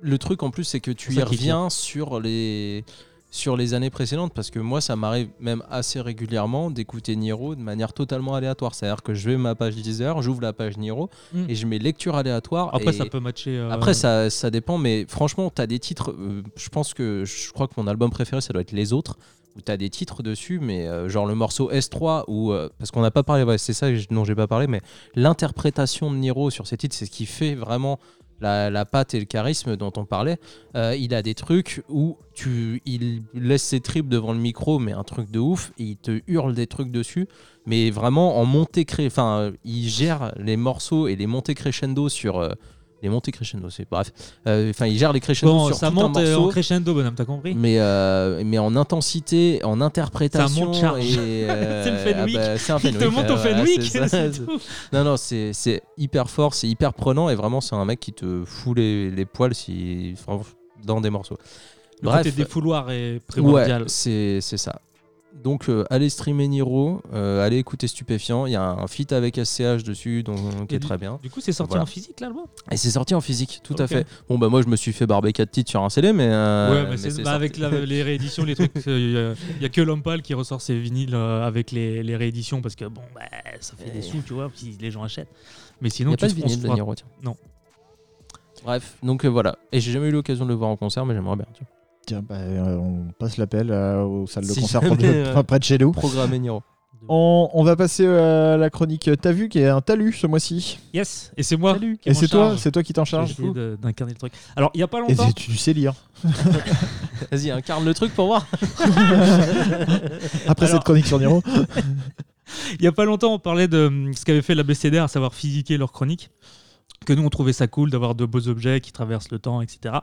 le truc en plus, c'est que tu y reviens sur les, sur les années précédentes parce que moi, ça m'arrive même assez régulièrement d'écouter Niro de manière totalement aléatoire. C'est-à-dire que je vais ma page Deezer, j'ouvre la page Niro Mm. et je mets lecture aléatoire. Après, ça peut matcher. euh, Après, ça, ça dépend, mais franchement, tu as des titres. euh, je pense que je crois que mon album préféré, ça doit être Les Autres, où tu as des titres dessus, mais euh, genre le morceau S3, ou parce qu'on n'a pas parlé, ouais, c'est ça dont j'ai pas parlé, mais l'interprétation de Niro sur ces titres, c'est ce qui fait vraiment la, la patte et le charisme dont on parlait. Euh, il a des trucs où tu, il laisse ses tripes devant le micro, mais un truc de ouf, il te hurle des trucs dessus, mais vraiment en montée. Enfin, euh, il gère les morceaux et les montées crescendo sur. euh, les montées crescendo, c'est bref. Euh, Enfin, il gère les crescendo Bon, sur ça tout monte un euh, morceau, en crescendo, bonhomme, t'as compris mais, euh, mais en intensité, en interprétation. monte charge. [laughs] C'est le Fenwick. ah bah, c'est un Il te Fenwick, monte au voilà, Fenwick, ça, [laughs] tout. Non, non, c'est c'est hyper fort, c'est hyper prenant et vraiment, c'est un mec qui te fout les, les poils si, dans des morceaux. Le Bref. côté défouloir est primordial. Ouais, c'est c'est ça. Donc, euh, allez streamer Niro, euh, allez écouter Stupéfiant. Il y a un feat avec SCH dessus, donc, qui est très bien. Du coup, c'est sorti Voilà. en physique l'album? Et c'est sorti en physique, tout à fait. Bon, bah, moi, je me suis fait barber 4 titres sur un CD, mais. euh, Ouais, mais, bah, avec la- [laughs] les rééditions, les trucs. Il n'y a, que Lompal qui ressort ses vinyles avec les, les rééditions parce que bon, bah, ça fait des Et- sous, tu vois, si les gens achètent. Mais Il sinon, n'y a tu pas de vinyle de Niro, tiens. Non. Bref, donc voilà. Et j'ai jamais eu l'occasion de le voir en concert, mais j'aimerais bien. tu vois. Tiens, bah, euh, on passe l'appel euh, aux salles de Si concert jamais, près de- euh, près de chez nous. Programmer Niro. On, on va passer à la chronique T'as vu qui est un talus ce mois-ci. Yes, et c'est moi. qui Et m'en c'est toi, charge. c'est toi qui t'en J'ai charges. essayé de- d'incarner le truc. Alors, il n'y a pas Et longtemps. c'est- tu sais lire. [laughs] Vas-y, incarne le truc pour voir. Après Alors- cette chronique sur Niro. [laughs] Il y a pas longtemps, on parlait de hum, ce qu'avait fait la BCDR, à savoir physiquer leur chronique. Que nous, on trouvait ça cool d'avoir de beaux objets qui traversent le temps, etc.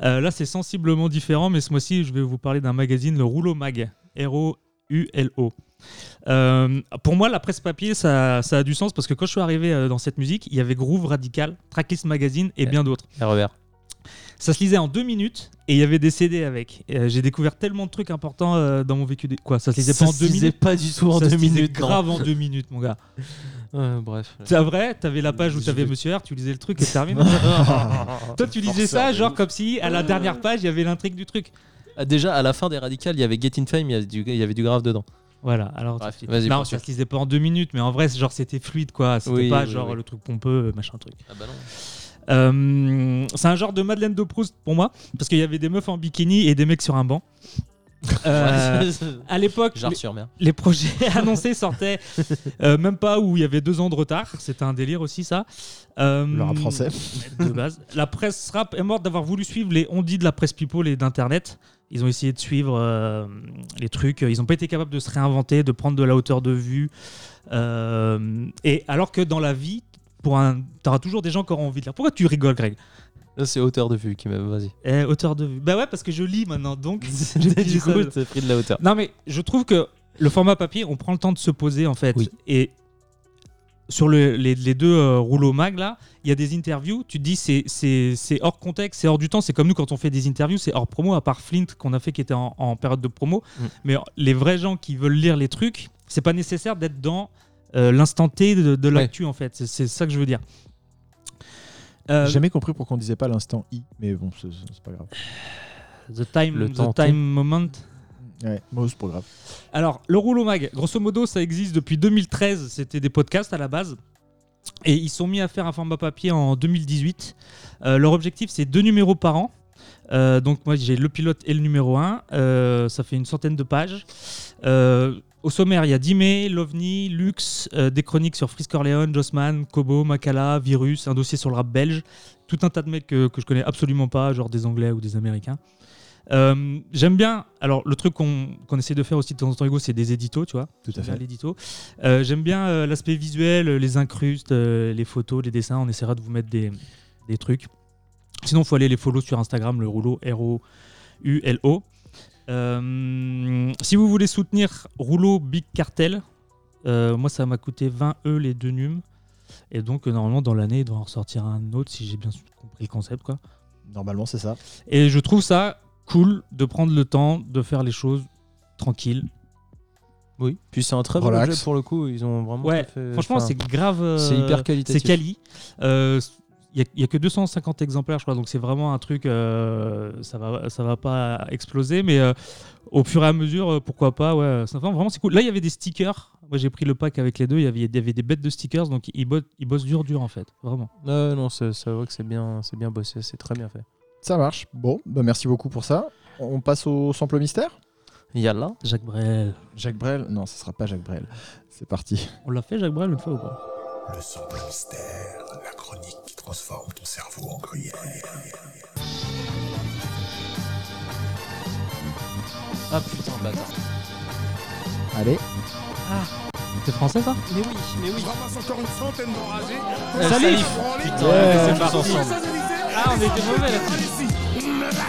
Euh, là, c'est sensiblement différent, mais ce mois-ci, je vais vous parler d'un magazine, le Rouleau Mag. R-O-U-L-O. Euh, pour moi, la presse papier, ça, ça a du sens parce que quand je suis arrivé euh, dans cette musique, il y avait Groove Radical, Tracklist Magazine et Ouais. bien d'autres. RER. Ça se lisait en deux minutes et il y avait des CD avec. Euh, J'ai découvert tellement de trucs importants euh, dans mon vécu. des- Quoi, ça se lisait pas en deux minutes pas du tout en Ça deux minutes. grave en deux minutes, mon gars. Euh, bref. C'est vrai, t'avais la page où t'avais vais- Monsieur R, tu lisais le truc et terminé. [laughs] Toi, tu lisais ça, genre ouf. comme si à la dernière page, il y avait l'intrigue du truc. Ah, Déjà, à la fin des radicales, il y avait Get in Fame, il y, a du- il y avait du grave dedans. Voilà, alors. Bref, tu- non, ça se lisait pas en deux minutes, mais en vrai, c'est genre c'était fluide, quoi. C'était Oui, pas oui, genre oui. le truc pompeux, machin truc. Ah bah non. Euh, c'est un genre de Madeleine de Proust pour moi, parce qu'il y avait des meufs en bikini et des mecs sur un banc. Euh, [laughs] à l'époque, les- projets [laughs] annoncés sortaient euh, même pas où il y avait deux ans de retard. C'était un délire aussi, ça. Euh, Le rap français. De base. La presse rap est morte d'avoir voulu suivre les on-dit de la presse people et d'Internet. Ils ont essayé de suivre euh, les trucs. Ils n'ont pas été capables de se réinventer, de prendre de la hauteur de vue. Euh, et alors que dans la vie, pour un, t'auras toujours des gens qui auront envie de lire. Pourquoi tu rigoles, Greg? C'est hauteur de vue qui m'a. Vas-y. Eh, Hauteur de vue. Bah ouais, parce que je lis maintenant, donc. [laughs] du coup, t'as pris de la hauteur. Non, mais je trouve que le format papier, on prend le temps de se poser en fait. Oui. Et sur le- les, les deux euh, rouleaux mag là, il y a des interviews. Tu te dis c'est hors contexte, c'est hors du temps. C'est comme nous quand on fait des interviews, c'est hors promo. À part Flint qu'on a fait qui était en, en période de promo. Mm. Mais les vrais gens qui veulent lire les trucs, c'est pas nécessaire d'être dans euh, l'instant T de, de Ouais. l'actu en fait. C'est ça que je veux dire. Euh, J'ai jamais compris pourquoi on disait pas l'instant I, mais bon, c'est c'est pas grave. the time, Le the temps time moment. Ouais, moi, c'est pas grave. Alors, le rouleau mag, grosso modo, ça existe depuis 2013. C'était des podcasts à la base. Et ils sont mis à faire un format papier en 2018. Euh, leur objectif, c'est deux numéros par an. Euh, donc, moi, j'ai le pilote et le numéro 1. ça fait une centaine de pages. Euh, au sommaire, il y a Dimé, Lovni, Lux, euh, des chroniques sur Frisk Orleans, Jossman, Kobo, Makala, Virus, un dossier sur le rap belge. Tout un tas de mecs que, que je connais absolument pas, genre des Anglais ou des Américains. Euh, J'aime bien. Alors, le truc qu'on qu'on essaie de faire aussi de temps en temps, Hugo, c'est des éditos, tu vois. Tout à fait. l'édito. Euh, J'aime bien l'aspect visuel, les incrustes, les photos, les dessins. On essaiera de vous mettre des, des trucs. Sinon, il faut aller les follow sur Instagram, le rouleau R-O-U-L-O. Euh, si vous voulez soutenir Rouleau Big Cartel, euh, moi ça m'a coûté 20 E les deux nums. Et donc euh, normalement dans l'année il doit en ressortir un autre si j'ai bien compris le concept quoi. Normalement, c'est ça. Et je trouve ça cool de prendre le temps de faire les choses tranquilles. Oui. Puis c'est un très bon Relax. pour le coup. Ils ont vraiment. Ouais, fait- franchement enfin, c'est grave. euh, c'est hyper C'est qualitatif. quali. Euh, Il n'y a, que 250 exemplaires, je crois, donc c'est vraiment un truc, euh, ça va, ça va pas exploser, mais euh, au fur et à mesure, euh, pourquoi pas, ouais, vraiment c'est cool. Là, il y avait des stickers, moi j'ai pris le pack avec les deux, il y avait, il y avait des bêtes de stickers, donc ils bossent, ils bossent dur, dur en fait, vraiment. Ouais, non, ça, ça voit que c'est bien, c'est bien bossé, c'est très bien fait. Ça marche. Bon, bah merci beaucoup pour ça. On passe au sample mystère? Yalla. Jacques Brel. Jacques Brel? Non, ce sera pas Jacques Brel. C'est parti. On l'a fait Jacques Brel une fois ou pas? Le sample mystère, la chronique qui transforme ton cerveau en gruyère. Ah putain, bâtard. Allez. C'est français ça Mais oui, mais oui. Ramasse encore une centaine d'enragés. Euh, Salif. Putain, Ouais, c'est parti. ensemble. Ah, on était mauvais là-dessus.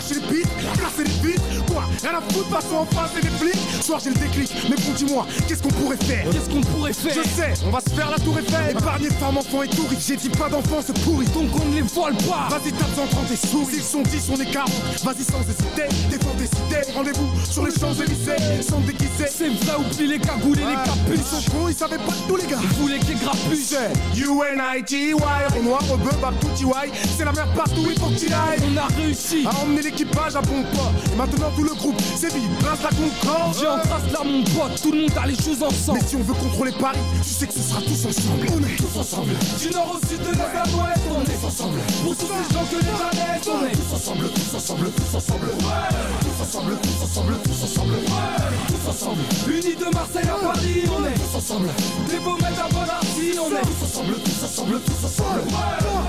Lâchez les beats, cassez les beats. Quoi Rien à foutre, passons en face et des flics. Soir j'ai le déclic, mais bon dis-moi, qu'est-ce qu'on pourrait faire Qu'est-ce qu'on pourrait faire Je sais, on va se faire la tour Eiffel. Épargner femmes, enfants et touristes. J'ai dit pas d'enfants, c'est pourri. Donc on ne les vole pas Vas-y, tape en 30 et souris. S'ils sont 10, on est 40. Vas-y, sans hésiter, défends cités. Rendez-vous sur les Champs-Élysées. Sans déguiser. C'est vrai, oublie les cagoules et les Ils capuches sont cons, ils savaient pas tous les gars. Ils voulaient qu'ils grapuchent C'est U-N-I-T-Y, au noir, au bœuf, à tout Y. C'est la mer partout, il faut que tu ailles. On a réussi À emmener l'équipage à bon port. Et maintenant tout le groupe, c'est vite, place la concorde. J'ai en trace là mon pote, tout le monde a les choses ensemble Mais si on veut contrôler Paris, tu sais que ce sera tous ensemble. On est tous ensemble. Du nord au sud, de l'est à l'ouest, on est ensemble Pour tous ces gens que les planètes, on est Tous ensemble, tous ensemble, tous ensemble. Tous ensemble, tous ensemble, tous ensemble. Tous ensemble, Unis de Marseille à Paris, on est tous ensemble. Des beaux mecs à Bonarty, on est Tous ensemble, tous ensemble, tous ensemble.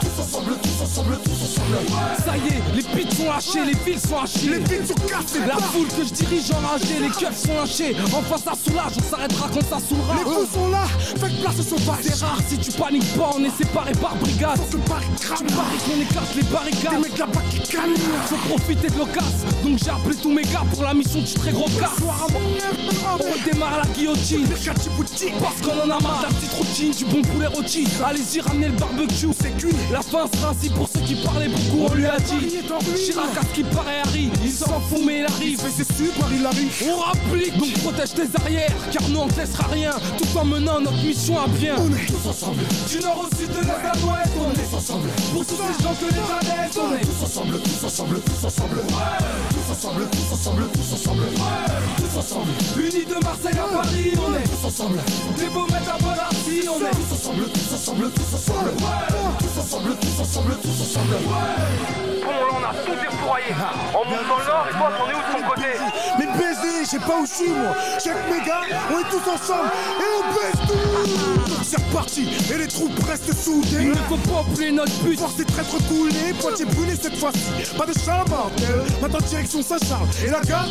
Tous ensemble, tous ensemble, tous ensemble. Ça y est, les pits sont lâchés, les fils sont hachés Les filles sont cassées. La foule que je dirige enragée, les keufs sont lâchés En face ça soulage, on s'arrêtera quand ça saoulera Les fous sont là, faites place aux sauvages. C'est rare si tu paniques pas, on est séparés par brigade. Faut que Paris Tu crame. paries qu'on les Des barricades mecs là-bas qui calment. Faut profiter de l'occasion. Donc j'ai appelé tous mes gars pour la mission du très gros cas. Soir à On redémarre la guillotine. Les Parce qu'on en a marre de la petite routine Du bon poulet rôti. Allez-y ramenez le barbecue. C'est cuit. La fin sera ainsi pour ceux qui parlaient beaucoup On lui a dit. Chirac ce qui paraît Harry Il s'en fout mais il arrive Mais c'est sûr, Paris l'arrive. On rapplique Donc protège tes arrières Car nous on te laissera rien Tout en menant notre mission à bien On est tous ensemble. Du nord au sud de l'est à l'ouest On est Tous ensemble. Pour tous ces gens que les planètes On est Tous ensemble, tous ensemble, tous ensemble. Tous ensemble, tous ensemble, tous ensemble. Tous ensemble, Unis de Marseille à Paris On est tous ensemble. Des mecs à Bonarty On est Tous ensemble, tous ensemble, tous ensemble. Tous ensemble, tous ensemble, tous ensemble. Bon, là, on a tout défouraillé. On monte dans le nord et toi, t'en es où de ton côté? Mais baiser, je sais pas où je suis moi. Chaque méga, on est tous ensemble et on baisse tout. C'est reparti et les troupes restent Il soudées. ne faut pas oublier notre but Force des traîtres coulés, Poitiers brûlé cette fois-ci. Pas de mortel, maintenant direction Saint-Charles et la gare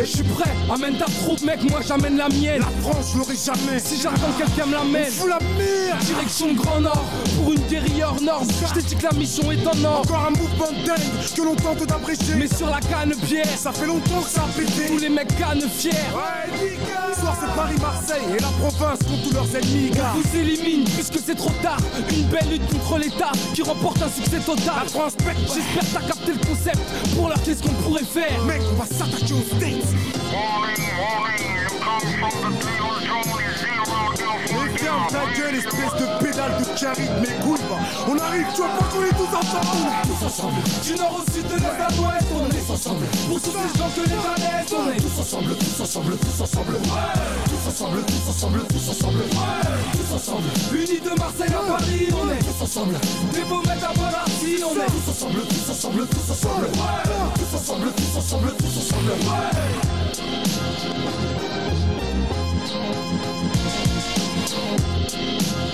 Je suis prêt, amène ta troupe mec, moi j'amène la mienne La France, je l'aurai jamais. Si j'attends quelqu'un me l'amène Fous la merde. Direction Grand Nord, pour une guérilla hors norme Je dit que la mission est en ordre Encore un mouvement de dingue que l'on tente d'abréger. Mais sur la canne bière, ça fait longtemps que ça a pété. Tous les mecs cannes fiers Ouais, soir c'est Paris-Marseille et la province contre tous leurs ennemis, gars. Vous élimine puisque c'est trop tard Une belle lutte contre l'État qui remporte un succès La total France pète. J'espère t'as capté le concept Pour leur qu'est-ce qu'on pourrait faire Mec, on va s'attaquer aux States. Ferme ta gueule, espèce de pédale de caride, mes couilles, va. On arrive, tu vois pas qu'on est tous ensemble. Tous ensemble. Du nord au sud, de l'est à l'ouest, on est ensemble. Pour tous ces gens que les planètes, on est Tous ensemble, tous ensemble, tous ensemble. Tous ensemble, tous ensemble, tous ensemble. Tous ensemble, Unis de Marseille à Paris, on est tous ensemble. Des mecs à Bonarty, on est Tous ensemble, tous ensemble, tous ensemble. Tous ensemble, tous ensemble, tous ensemble.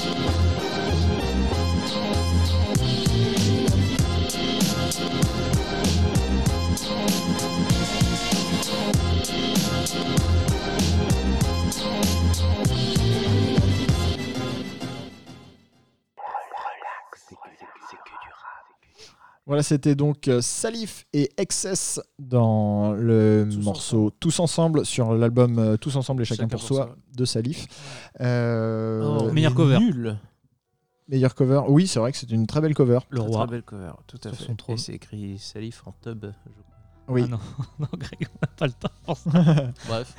Thank you. Voilà, c'était donc euh, Salif et Excess dans le morceau Tous Ensemble sur l'album euh, Tous Ensemble et Chacun, Chacun pour, pour soi soi. de Salif. Euh, Oh, meilleur cover. Nul. Meilleur cover. Oui, c'est vrai que c'est une très belle cover. Le Très, roi. très belle cover, tout à Sur fait. Et c'est écrit Salif en tub. je crois. Oui. Ah non, [laughs] non, Greg, on n'a pas le temps pour ça. [laughs] Bref,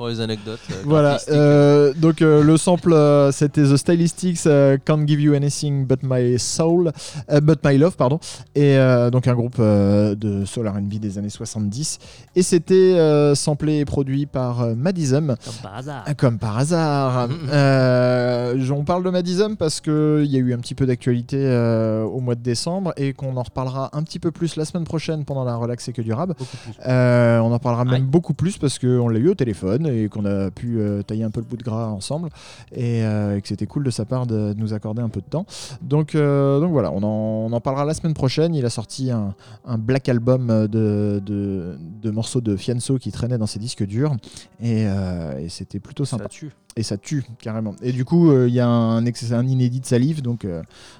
pour les anecdotes. euh, Voilà, euh, donc euh, le sample euh, c'était The Stylistics euh, Can't Give You Anything But My Soul, euh, But My Love, pardon, et euh, donc un groupe euh, de soul R&B des années 70, et c'était euh, samplé et produit par euh, Madism, Comme par hasard. Comme par hasard. [laughs] Euh, on parle de Madism parce qu'il y a eu un petit peu d'actualité euh, au mois de décembre et qu'on en reparlera un petit peu plus la semaine prochaine pendant la relax et que du rab. Beaucoup plus. Euh, on en parlera même beaucoup plus parce qu'on l'a eu au téléphone et qu'on a pu euh, tailler un peu le bout de gras ensemble et, euh, et que c'était cool de sa part de, de nous accorder un peu de temps. Donc, euh, donc voilà, on en, on en parlera la semaine prochaine. Il a sorti un, un black album de, de, de morceaux de Fianso qui traînaient dans ses disques durs et, et c'était plutôt sympa. Ça tue. Et ça tue carrément. Et du coup, il y a un, inédit de Salif, donc,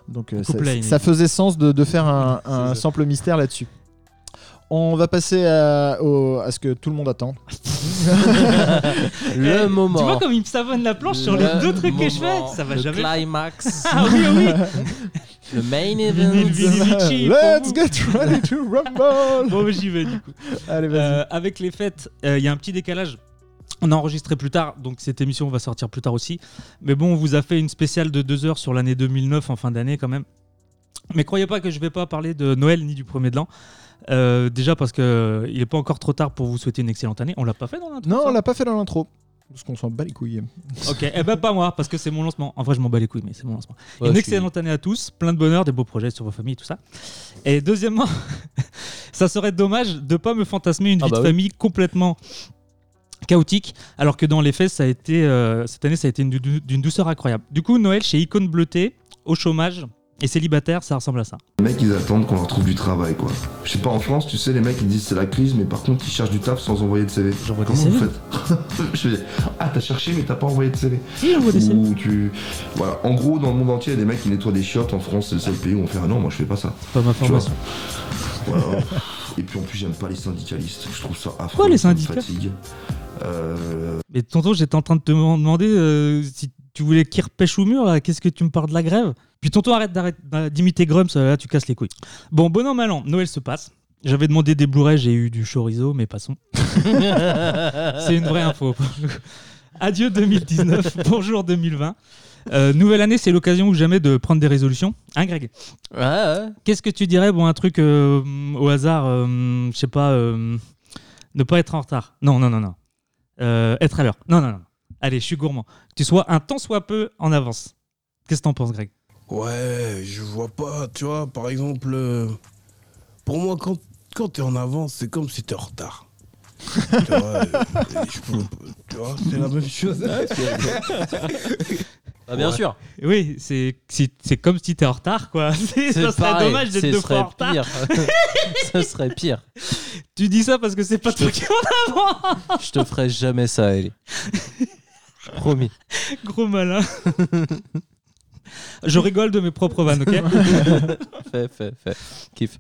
donc ça, faisait sens de, de faire un, [laughs] un sample mystère là-dessus. On va passer à, au- à ce que tout le monde attend. [laughs] Le Eh, moment. Tu vois comme il me savonne la planche sur les Le deux trucs que je fais moment, Ça va le jamais. climax. [laughs] Ah oui, oui. le [laughs] main event. Let's get ready to rumble Bon, j'y vais du coup. Allez, vas-y. Euh, avec les fêtes, euh, il y a un petit décalage. On a enregistré plus tard, donc cette émission va sortir plus tard aussi. Mais bon, on vous a fait une spéciale de deux heures sur l'année 2009 en fin d'année quand même. Mais croyez pas que je vais pas parler de Noël ni du premier de l'an. Euh, déjà parce que il est pas encore trop tard pour vous souhaiter une excellente année. On l'a pas fait dans l'intro. non, on l'a pas fait dans l'intro. Parce qu'on s'en bat les couilles. Ok, eh ben pas moi, parce que c'est mon lancement. En vrai, je m'en bats les couilles, mais c'est mon lancement. Ouais, une excellente année à tous, plein de bonheur, des beaux projets sur vos familles, tout ça. Et deuxièmement, [laughs] ça serait dommage de pas me fantasmer une Ah vie bah de oui. famille complètement chaotique, alors que dans les faits, ça a été, euh, cette année, ça a été d'une douceur incroyable. Du coup, Noël chez Icône Bleutée, au chômage et célibataire, ça ressemble à ça. Les mecs, ils attendent qu'on leur trouve du travail, quoi. Je sais pas, en France, tu sais, les mecs, ils disent c'est la crise, mais par contre, ils cherchent du taf sans envoyer de CV. J'envoie des Comment CV. vous faites [laughs] Je fais, ah, t'as cherché, mais t'as pas envoyé de CV. Si, j'envoie des CV. Tu. Voilà. En gros, dans le monde entier, il y a des mecs qui nettoient des chiottes. En France, c'est le seul pays où on fait, ah non, moi, je fais pas ça. Pas ma formation. Voilà. Et puis en plus, j'aime pas les syndicalistes. Je trouve ça affreux. Quoi, les me syndicats fatigue. Euh, Mais tonton, j'étais en train de te demander euh, si tu voulais qu'il repêche au mur, là, qu'est-ce que tu me parles de la grève? Puis tonton, arrête d'imiter Grums, là, tu casses les couilles. Bon, bon an, mal an, Noël se passe. J'avais demandé des Blu-ray, j'ai eu du chorizo, mais passons. [laughs] C'est une vraie info. Adieu 2019, [laughs] bonjour 2020. Euh, nouvelle année, c'est l'occasion ou jamais de prendre des résolutions. Hein, Greg? Ouais, ouais. Qu'est-ce que tu dirais Bon, un truc euh, au hasard, euh, je sais pas, euh, ne pas être en retard? Non, non, non, non. Euh, être à l'heure. Non, non, non. Allez, je suis gourmand. Que tu sois un tant soit peu en avance. Qu'est-ce que t'en penses, Greg? Ouais, je vois pas, tu vois, par exemple, euh, pour moi, quand, quand t'es en avance, c'est comme si t'es en retard. [laughs] tu vois, euh, je peux- tu vois, c'est la même chose. [laughs] Ah, bien Ouais. sûr. Oui, c'est si- c'est comme si t'es en retard, quoi. [laughs] C'est- Ça serait pareil, dommage d'être ce deux fois en serait retard. pire. Ce serait pire. Tu dis ça parce que c'est pas toi qui es en avance. Je te ferai jamais ça, Ellie. Promis. [laughs] Gros malin. je rigole de mes propres vannes, ok [laughs] fais, fais, fais. Kiff.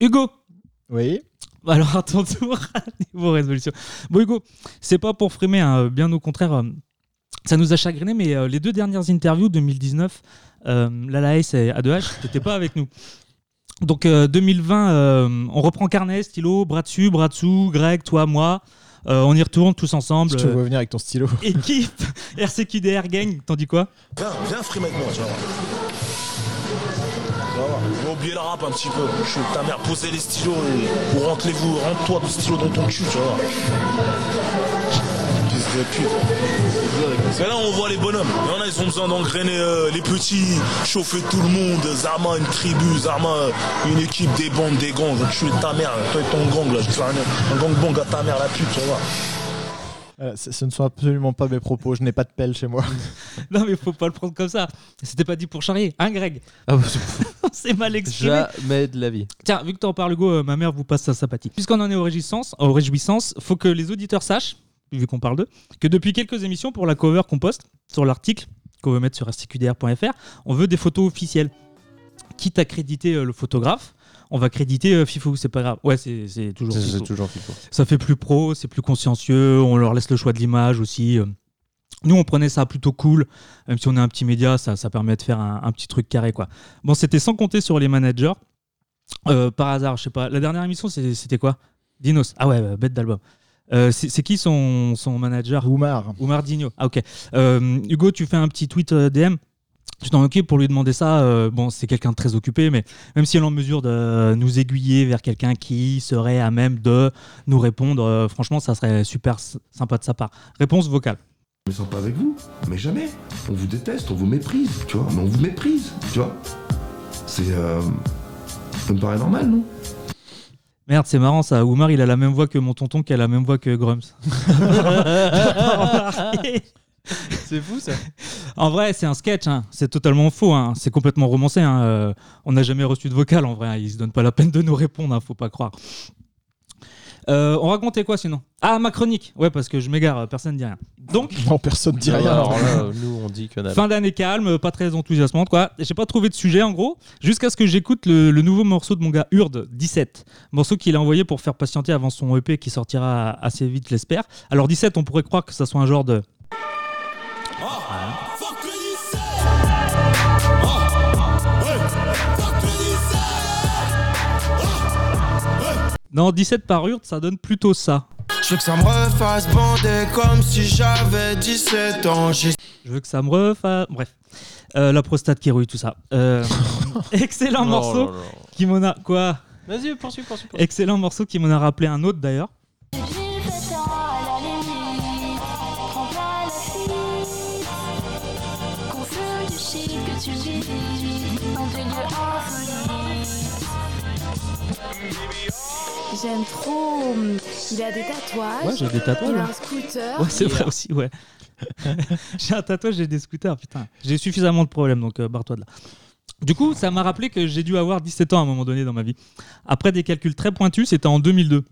Hugo, Oui. Alors à ton tour, niveau résolution. Bon Hugo, c'est pas pour frimer, hein, bien au contraire, euh, ça nous a chagriné, mais euh, les deux dernières interviews 2019, euh, Lala et A2H, t'étais pas avec nous. Donc euh, 2020, euh, on reprend carnet, stylo, bras dessus, bras dessous, Greg, toi, moi. Euh, on y retourne tous ensemble. Je te euh, vois venir avec ton stylo. [laughs] équipe, RCQDR Gang, t'en dis quoi Viens, viens frime avec moi, tu vas voir. Tu vas voir. On va oublier le rap un petit peu. Je suis ta mère, posez les stylos et... ou rentrez-vous, rentre-toi le stylo dans ton cul, tu vas voir. Pute. C'est là où on voit les bonhommes. Il y en a, ils ont besoin d'engrainer euh, les petits, chauffer tout le monde. Zarma, une tribu, Zarma, euh, une équipe, des bandes, des gangs. Je vais tuer ta mère, toi et ton gang là. Je te fais un, un gangbang à ta mère, la pute, tu voir. Euh, ce ne sont absolument pas mes propos. Je n'ai pas de pelle chez moi. [laughs] Non mais faut pas le prendre comme ça. C'était pas dit pour charrier, hein Greg Ah, bah, C'est [laughs] mal exprimé. jamais de la vie. Tiens, vu que t'en parles, Hugo, euh, ma mère vous passe sa sympathie. Puisqu'on en est aux réjouissances, aux réjouissances, faut que les auditeurs sachent, vu qu'on parle d'eux, que depuis quelques émissions, pour la cover qu'on poste sur l'article qu'on veut mettre sur rcqdr.fr, on veut des photos officielles. Quitte à créditer euh, le photographe, on va créditer euh, Fifou, c'est pas grave. Ouais, c'est toujours Fifou. toujours Fifou. Ça fait plus pro, c'est plus consciencieux, on leur laisse le choix de l'image aussi. euh. Nous, on prenait ça plutôt cool, même si on est un petit média, ça, ça permet de faire un, un petit truc carré. quoi. Bon, c'était sans compter sur les managers. Euh, par hasard, je sais pas, la dernière émission, c'était quoi? Dinos. Ah ouais, bête d'album. Euh, c'est qui son, son manager? Oumar. Oumar Digno. Ah ok. Euh, Hugo, tu fais un petit tweet euh, DM tu t'en occupes pour lui demander ça. euh, bon, c'est quelqu'un de très occupé, mais même si elle est en mesure de nous aiguiller vers quelqu'un qui serait à même de nous répondre, euh, franchement, ça serait super sympa de sa part. Réponse vocale. Je me sens pas avec vous, mais jamais. On vous déteste, on vous méprise, tu vois, mais on vous méprise, tu vois. C'est. Euh, ça me paraît normal, non? Merde, c'est marrant ça. Oumar, il a la même voix que mon tonton qui a la même voix que Grums. [laughs] C'est fou ça. En vrai, c'est un sketch, hein. c'est totalement faux, hein. c'est complètement romancé. hein. Euh, on n'a jamais reçu de vocal en vrai, ils se donnent pas la peine de nous répondre, hein, faut pas croire. Euh, on racontait quoi sinon? Ah, ma chronique Ouais, parce que je m'égare, personne ne dit rien. Donc, [laughs] Non, personne dit rien. Alors là, nous on dit que dalle. fin d'année calme, pas très enthousiasmante quoi. J'ai pas trouvé de sujet en gros, jusqu'à ce que j'écoute le, le nouveau morceau de mon gars Urde, 17. Morceau qu'il a envoyé pour faire patienter avant son EP qui sortira assez vite, je l'espère. Alors 17, on pourrait croire que ça soit un genre de. Non, 17 par Urde, ça donne plutôt ça. Je veux que ça me refasse bander comme si j'avais 17 ans. J'ai Je veux que ça me refasse. Bref. Euh, la prostate qui rouille, tout ça. Euh, [laughs] excellent Oh morceau là là. qui m'en a. Quoi? Vas-y, poursuis, poursuis. poursuis. Excellent morceau qui m'en a rappelé un autre d'ailleurs. J'aime trop. Il a des tatouages. Ouais, j'ai des tatouages, Il a un scooter. Ouais, c'est vrai aussi, ouais. [laughs] j'ai un tatouage, j'ai des scooters, putain. J'ai suffisamment de problèmes, donc euh, barre-toi de là. Du coup, ça m'a rappelé que j'ai dû avoir 17 ans à un moment donné dans ma vie. Après des calculs très pointus, c'était en 2002.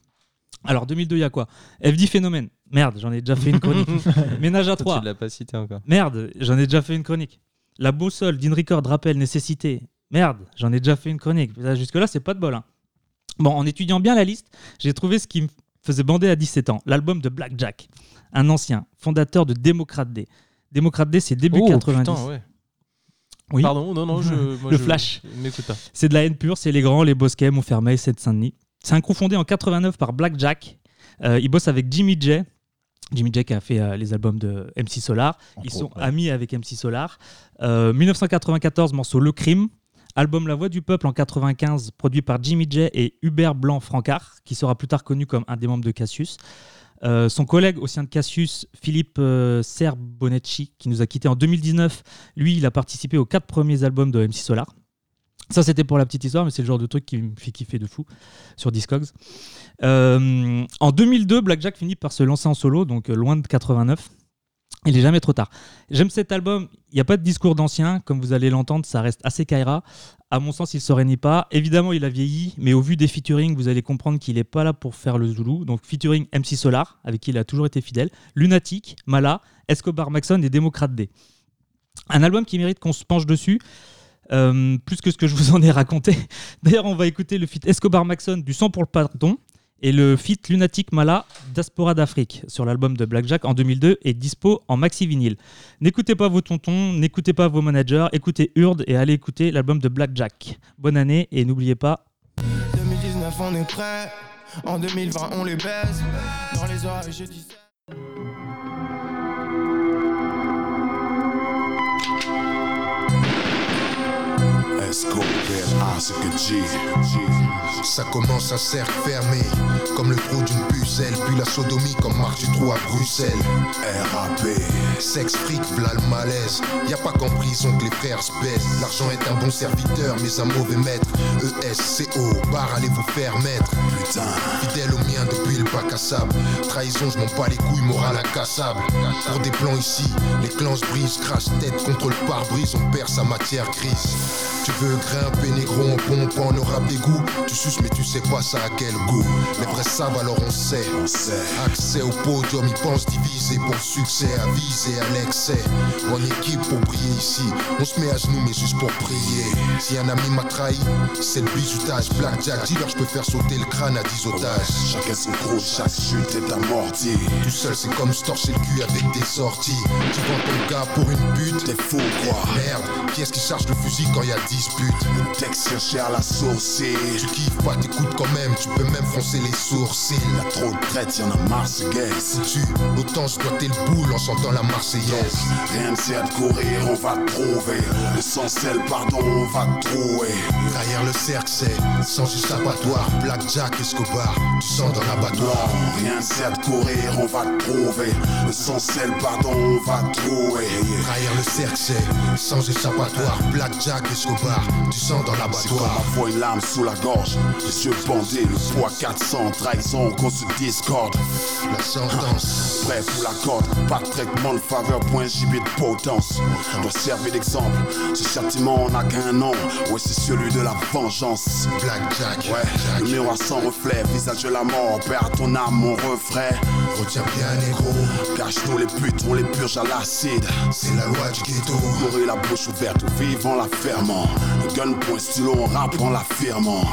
Alors 2002, il y a quoi? FD Phénomène. Merde, j'en ai déjà fait une chronique. [laughs] Ménage à Toi, 3. Tu l'as pas cité encore. Merde, j'en ai déjà fait une chronique. La boussole d'In Record rappelle nécessité. Merde, j'en ai déjà fait une chronique. Là, Jusque-là, c'est pas de bol. hein. Bon, en étudiant bien la liste, j'ai trouvé ce qui me faisait bander à 17 ans. L'album de Black Jack, un ancien, fondateur de Démocrate D. Démocrate D, c'est début Oh, 90. putain, ouais. Oui. Pardon, non, non, je. [laughs] moi, Le je- flash. M'écoute pas. C'est de la haine pure, c'est les grands, les Bosquet, Montfermeil, Seine-Saint-Denis. C'est un crew fondé en 89 par Black Jack. Euh, il bosse avec Jimmy J. Jimmy J qui a fait euh, les albums de MC Solar. Ils sont ouais. amis avec MC Solar. Euh, 1994, morceau Le Crime. Album La Voix du Peuple en 95, produit par Jimmy J et Hubert Blanc-Francard, qui sera plus tard connu comme un des membres de Cassius. Euh, son collègue au sein de Cassius, Philippe euh, qui nous a quittés en 2019, lui, il a participé aux quatre premiers albums de MC Solar. Ça, c'était pour la petite histoire, mais c'est le genre de truc qui me fait kiffer de fou sur Discogs. Euh, en 2002, Blackjack finit par se lancer en solo, donc euh, loin de 89. Il est jamais trop tard. J'aime cet album. Il n'y a pas de discours d'ancien, comme vous allez l'entendre, ça reste assez Kaira. À mon sens, il ne se réunit pas. Évidemment, il a vieilli, mais au vu des featuring, vous allez comprendre qu'il n'est pas là pour faire le Zulu. Donc, featuring MC Solar, avec qui il a toujours été fidèle, Lunatic, Mala, Escobar Maxon et Démocrate D. Un album qui mérite qu'on se penche dessus. euh, plus que ce que je vous en ai raconté. [laughs] D'ailleurs, on va écouter le feat Escobar Maxon du sang pour le pardon et le feat Lunatic Mala Diaspora d'Afrique sur l'album de Blackjack en 2002 est dispo en maxi vinyle. N'écoutez pas vos tontons, n'écoutez pas vos managers, écoutez Urde et allez écouter l'album de Blackjack. Bonne année et n'oubliez pas 2019, on est prêt. En 2020, on les baise. Dans les oreilles, je dis. Ça commence un cercle fermé, comme le trou d'une pucelle, puis la sodomie comme marche du trou à Bruxelles. RAP, sexe fric, v'là le malaise. Y a pas qu'en prison que les frères se baissent. L'argent est un bon serviteur, mais un mauvais maître. ESCO, bar, allez vous faire mettre. Putain, fidèle au mien depuis le bac à sable. Trahison, je m'en bats les couilles, moral incassable. Pour des plans ici, les clans se brisent, crash tête contre le pare-brise, on perd sa matière grise. Grimper négro en pompant le rap d'égout Tu suces mais tu sais pas ça à quel goût. Les vrais savent alors on sait. Accès au podium, ils pensent diviser pour le succès À viser à l'excès. En équipe pour briller ici. On se met à genoux mais juste pour prier. Si un ami m'a trahi, c'est le bisutage Blackjack, dis-leur je peux faire sauter le crâne à 10 otages. Chacun son gros, chaque chute est amortie Tout seul c'est comme se torcher le cul avec des sorties. Tu gars pour une pute. T'es fou quoi. Merde, qui est-ce qui charge le fusil quand y a dispute? Le texte cherché à la sourcille Tu kiffes pas, t'écoutes quand même, tu peux même froncer les sourcils. Y'a trop de traite, y'en a marseillaise Tu, autant je dois le boule en chantant la marseillaise. Rien ne sert de courir, on va te trouver L'essentiel, pardon, on va te trouver. Derrière le cercle c'est sans échappatoire Blackjack, Escobar, tu sens dans l'abattoir. Rien ne sert de courir, on va te prouver. L'essentiel, pardon, on va te trouver Derrière le cercle c'est sans échappatoire Blackjack, Escobar, tu sens dans l'abattoir ma foi une lame sous la gorge Les yeux bandés, le poids 400 Trahison qu'on se discorde. La sentence. [laughs] Prêt pour la corde Pas de traitement de faveur, point gibier de potence. Doit servir d'exemple Ce châtiment n'a qu'un nom. Ouais c'est celui de la vengeance. Blackjack, Ouais, le miroir sans reflet, visage de la mort, perds ton âme, mon refrain. Retiens bien négro, Cache-nous les putes, on les purge à l'acide. C'est la loi du ghetto Mourir la bouche ouverte, ou vivre la fermant. Le gun point stylo, on rappe en l'affirmant.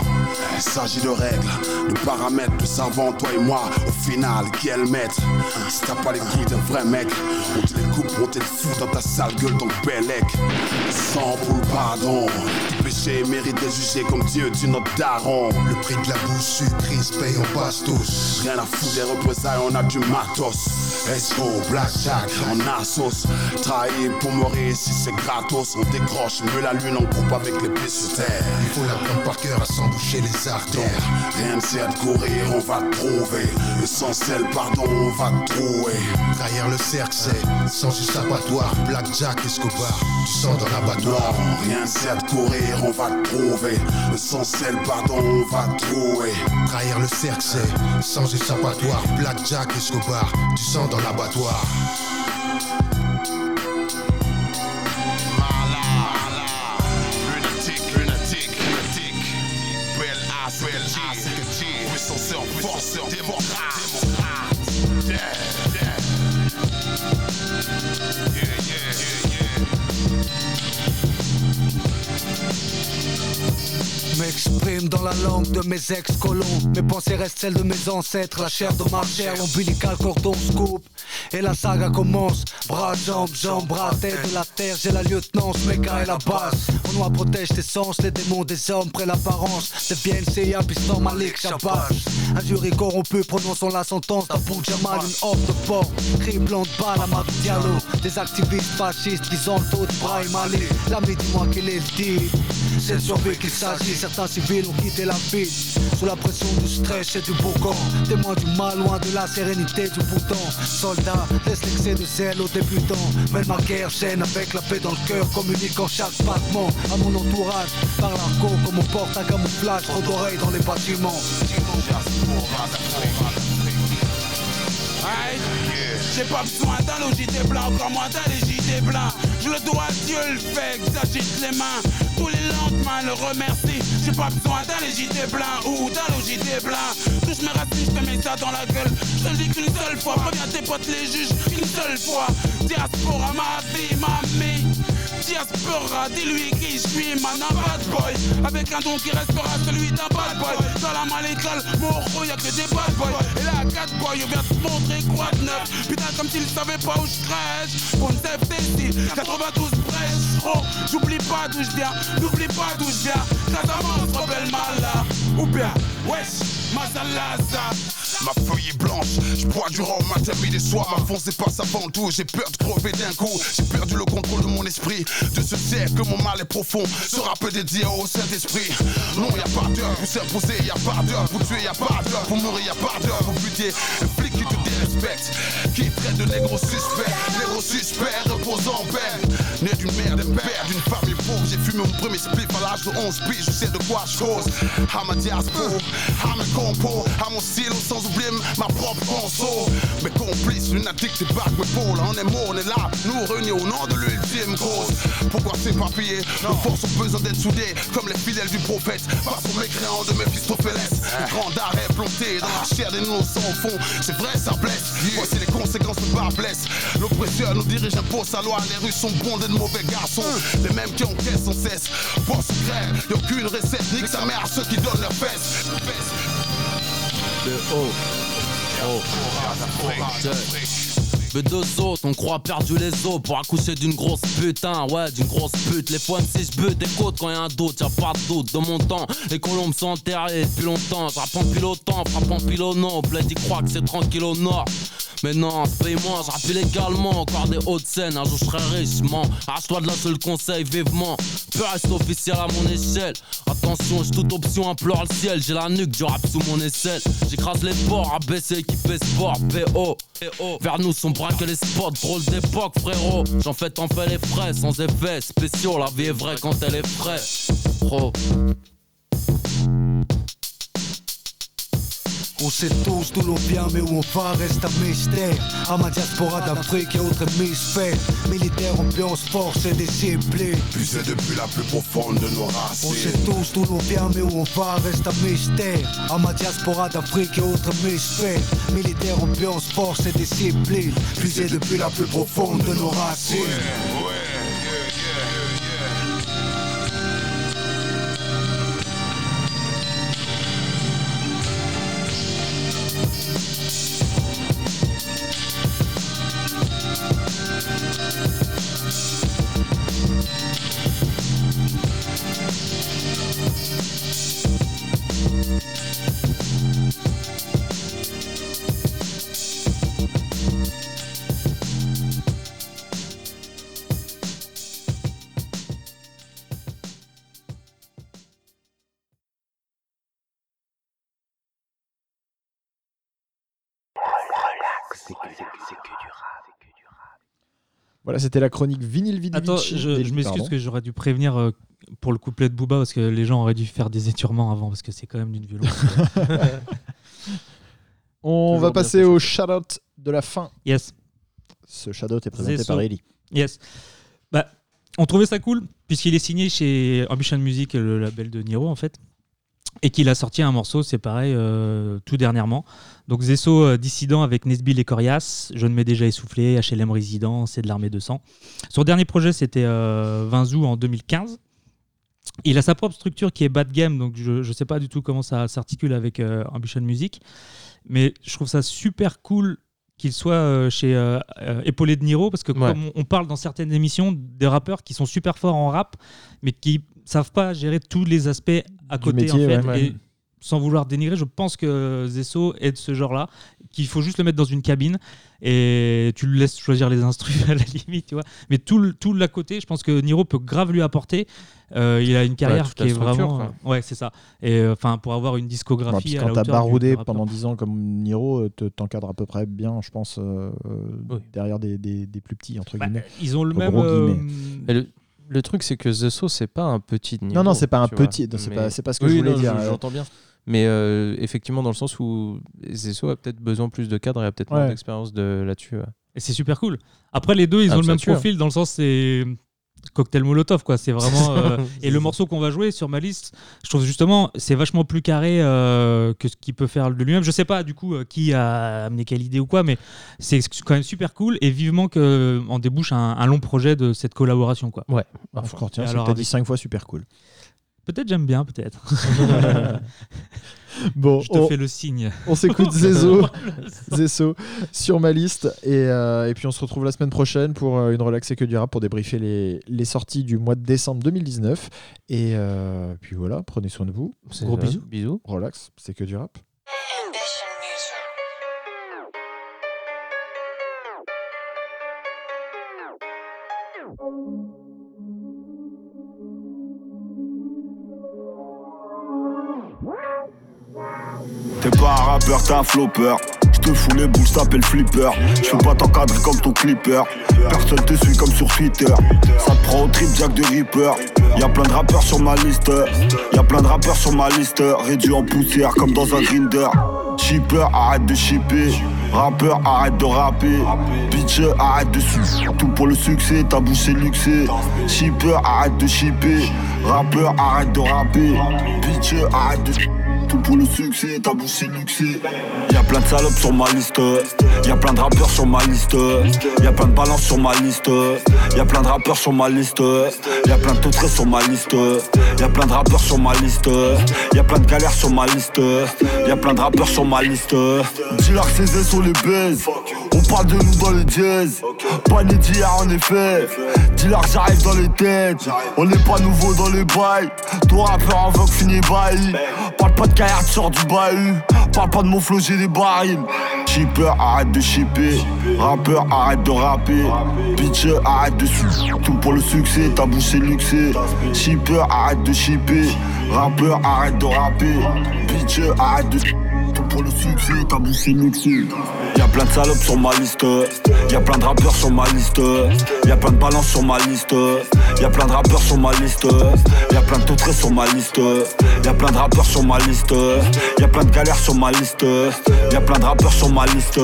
Il s'agit de règles, de paramètres, de savants, toi et moi. Au final, qui est le maître? Si t'as pas les couilles d'un vrai mec, on te les coupe, on te les fout dans ta sale gueule, ton bellec. Sans pour le pardon, méritent d'être jugés comme Dieu du notre daron. Le prix de la bouche sucrée se paye en passe tous Rien à foutre des représailles, on a du matos. Esco, blackjack, en assos. Trahi pour mourir si c'est gratos. On décroche mieux la lune en groupe avec les pieds sur terre. Il faut l'apprendre par cœur à s'emboucher les artères Rien ne sert de courir, on va te trouver. L'essentiel, pardon, on va te trouver. Derrière le cercle c'est sans échappatoire Blackjack, Escobar, tu sens dans l'abattoir Rien ne sert de courir, on va te trouver. L'essentiel, pardon, on va te trouver. Derrière le cercle c'est sans échappatoire Blackjack, Escobar, tu sens dans l'abattoir Lunatique, lunatique, lunatique. Belle as, belle as, que G. En force, démocrate. M'exprime dans la langue de mes ex-colons. Mes pensées restent celles de mes ancêtres La chair de ma chair, l'ombilical cordon se coupe Et la saga commence. Bras, jambes, jambes, bras, tête de la terre. J'ai la lieutenance, méca et la base. Mon noir protège tes sens Les démons des hommes près l'apparence. Deviennent CIA, piston Malik, Shabazz. Un jury corrompu prononçant la sentence D'Abu Jamal, une offre de port Criblant de balle à ma Diallo. Des activistes fascistes qui ont taux de Brahim Ali L'ami dis-moi qu'il est deal. C'est de survie qu'il s'agit, certains civils ont quitté la ville. Sous la pression du stress et du bourgon Témoin du mal, loin de la sérénité du bouton Laisse l'excès de zèle aux débutants. Mène ma guerre, gêne avec la paix dans le cœur. Communique en chaque battement. À mon entourage Par l'argot comme on porte un camouflage. D'oreilles dans les bâtiments J'ai pas besoin d'un logité blanc, encore moins d'un légité blanc. Je le dois Dieu le fait j'agite les mains. Tous les lendemains le remercie. J'ai pas besoin d'un légité blanc ou d'un logité blanc. Touche mes racines, je te mets ça dans la gueule. Je te dis qu'une seule fois, préviens tes potes les juges qu'une seule fois. Diaspora, ma vie, ma vie. Diaspora, dis-lui qui je suis, man, un bad boy. Avec un don qui restera celui d'un bad boy. Dans la malle école, mon y'a que des bad boys. Et là, 4 boys, on vient te montrer quoi de neuf. Putain, comme s'ils savaient pas où je crèche. Pour une FTC, 92 brèches. Oh, j'oublie pas d'où je viens, n'oublie pas d'où je viens. Casamance, rebelle mala. Ou bien, wesh, Mazalaza. Ma feuille est blanche, je bois du rhum matin, midi soir. Ma fonce passe avant tout, j'ai peur de crever d'un coup. J'ai perdu le contrôle de mon esprit, de ce siècle que mon mal est profond. Ce rap est dédié au Saint-Esprit. Non, y a pas d'heure pour s'imposer, y a pas d'heure pour tuer, y a pas d'heure pour mourir, y a pas d'heure pour buter. Un flic qui te dérespecte, qui traite de négro suspect. Négro suspect repose en paix. Né d'une mère, d'un père, d'une famille pauvre. J'ai fumé mon premier spliff à l'âge de 11 piges, je sais de quoi je cause. À ma diaspora, à mes compos, à mon silo, sans oublier ma propre conso. Mes complices, lunatique, débarque mes pôles. On est mort, on est là, nous réunis au nom de l'ultime cause. Pourquoi s'éparpiller? Nos forces ont besoin d'être soudées, comme les fidèles du prophète. Face aux mécréants de Mephistopheles. Le grand arrêt planté dans la chair des innocents au fond. C'est vrai, ça blesse. Voici les conséquences de blesse. L'oppresseur nous dirige, impose sa loi. Les rues sont bondées de mauvais garçons. Les mêmes qui encaissent sans cesse. Pour secret, y'a aucune recette. Nique sa mère à ceux qui donnent leurs fesses. Le haut. Oh. Mais deux autres, on croit perdu les os pour accoucher d'une grosse putain, ouais, d'une grosse pute. Les fois si je bute côtes quand y a un doute, y'a pas de doute. De mon temps, les colombes sont enterrées depuis longtemps. En pilotant, frappe en pilonnant. Bled, il croit que c'est tranquille au nord. Mais non, paye-moi, je rappe illégalement, encore des hautes scènes, un jour je serai richement. Arrache-toi de là, seul conseil, vivement. Peu reste officiel à mon échelle. Attention, j'ai toute option, implore le ciel. J'ai la nuque du rap sous mon aisselle. J'écrase les ports, ABC, équipé sport, PO. Vers nous sont braqués les spots, drôle d'époque, frérot. J'en fais t'en fais les frais, sans effet spéciaux. La vie est vraie quand elle est fraîche. Pro. On sait tous d'où l'on vient, mais où on va reste un mystère. À ma diaspora d'Afrique et autres hémisphères. Militaire, ambiance, force et discipline. Puisé depuis la plus profonde de nos racines. On sait tous d'où l'on vient, mais où on va reste un mystère. À ma diaspora d'Afrique et autres hémisphères. Militaire, ambiance, force et discipline. Puisé depuis la plus profonde de nos racines. Voilà, c'était la chronique Vinyl Vidic. Attends, je, je m'excuse que j'aurais dû prévenir euh, pour le couplet de Booba parce que les gens auraient dû faire des étirements avant parce que c'est quand même d'une violence. [laughs] On Toujours va passer au shout-out de la fin. Yes. Ce shout-out est présenté Zesso. par Ellie. Yes. Bah, on trouvait ça cool puisqu'il est signé chez Ambition Music, le label de Niro en fait, et qu'il a sorti un morceau, c'est pareil, euh, tout dernièrement. Donc Zesso euh, dissident avec Nesbill et Corias, Je ne m'ai déjà essoufflé, HLM résident, c'est de l'armée de sang. Son dernier projet c'était euh, 20 août en 2015. Il a sa propre structure qui est Bad Game, donc je ne sais pas du tout comment ça s'articule avec euh, Ambition Music. Mais je trouve ça super cool qu'il soit chez Épaulé de Niro, parce que Ouais. comme on, on parle dans certaines émissions des rappeurs qui sont super forts en rap, mais qui savent pas gérer tous les aspects à côté. métier, en fait. ouais. Ouais. Et sans vouloir dénigrer, je pense que Zesso est de ce genre-là, qu'il faut juste le mettre dans une cabine et tu le laisses choisir les instruments [laughs] à la limite, tu vois. Mais tout le, tout l'à côté, je pense que Niro peut grave lui apporter. Euh, il a une carrière qui est vraiment. quoi. ouais, c'est ça. Et euh, enfin, pour avoir une Ouais, discographie puis à quand t'as baroudé pendant 10 ans comme Niro, euh, te- t'encadres à peu près bien, je pense, euh, derrière des, des- des plus petits, entre Bah, guillemets. ils ont le même, euh, le, le truc, c'est que The So, c'est pas un petit niveau. Non, non, c'est pas un petit, non, c'est Mais- pas- c'est pas ce que Oui, je voulais non, dire. J'entends bien. Mais euh, effectivement, dans le sens où Zesso a peut-être besoin plus de cadre et a peut-être Ouais. moins d'expérience de là-dessus. ouais. Et c'est super cool. Après, les deux, ils Ah, ont le ça même hein. profil dans le sens c'est cocktail Molotov quoi. C'est vraiment. [laughs] euh, et le morceau qu'on va jouer sur ma liste, je trouve justement c'est vachement plus carré euh, que ce qu'il peut faire de lui-même. Je sais pas du coup euh, qui a amené quelle idée ou quoi, mais c'est quand même super cool et vivement que en débouche un, un long projet de cette collaboration quoi. Ouais. Et c'est alors, dit 5 fois super cool. Peut-être j'aime bien, peut-être. [laughs] [laughs] Bon, je te on- fais le signe. On s'écoute Zezo, [laughs] Zesso sur ma liste. Et, euh, et puis on se retrouve la semaine prochaine pour euh, une relaxée que du rap pour débriefer les, les sorties du mois de décembre 2019. Et euh, puis voilà, prenez soin de vous. Gros ça. bisous. Bisous. Relax, c'est que du rap. T'es pas un rappeur, t'es un flopper. Je te fous les boules, t'appelles flipper. Je veux pas t'encadrer comme ton clipper. Personne te suit comme sur Twitter. Ça te prend au trip Jack de Ripper. Y'a plein de rappeurs sur ma liste. Y'a plein de rappeurs sur ma liste. Réduit en poussière comme dans un grinder. Shipper, arrête de shipper. Rappeur, arrête de rapper. Bitch, arrête de sucer. Tout pour le succès, ta bouche est luxée. Shipper, arrête de shipper. Rappeur, arrête de rapper. Bitch, arrête de tout pour le succès, ta bouche est luxée. Y'a plein de salopes sur ma liste. Y'a plein de rappeurs sur ma liste. Y'a plein de balances sur ma liste. Y'a plein de rappeurs sur ma liste. Y'a plein de tautrés sur ma liste. Y'a plein de rappeurs sur ma liste. Y'a plein de galères sur ma liste. Y'a plein de rappeurs sur ma liste. Que ces sur les baises. On parle de nous dans les jazz. Pas né d'hier en effet. Que j'arrive dans les têtes. On n'est pas nouveau dans les bails. Toi rappeur en vogue fini bail. Parle pas de sors du bahut. Parle pas de mon flow, j'ai des barils. Shipper, arrête de shipper. Rappeur, arrête de rapper. Bitch, arrête de sucer. Tout pour le succès, ta bouche est luxée. Shipper, arrête de shipper. Rappeur, arrête de rapper. Bitch, arrête de tout pour le succès, ta bouche est luxée. Plein de salopes sur ma liste. Y'a plein de rappeurs sur ma liste. Y'a plein de balances sur ma liste. Y'a plein de rappeurs sur ma liste. Y'a plein de tautrés sur ma liste. Y'a plein de rappeurs sur ma liste. Y'a plein de galères sur ma liste. Y'a plein de rappeurs sur ma liste.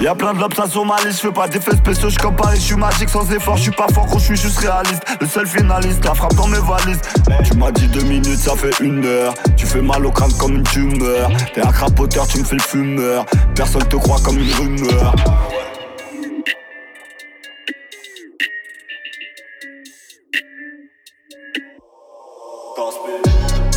Y'a plein de lobes sur ma liste. J'fais pas d'effets spéciaux, j'suis comme Paris, j'suis magique sans effort. J'suis pas fort, gros, j'suis juste réaliste. Le seul finaliste, la frappe dans mes valises. Tu m'as dit deux minutes, ça fait une heure. Tu fais mal au crâne comme une tumeur. T'es un crapoteur, tu me fais le fumeur. Personne te croit comme une rumeur. Dans ce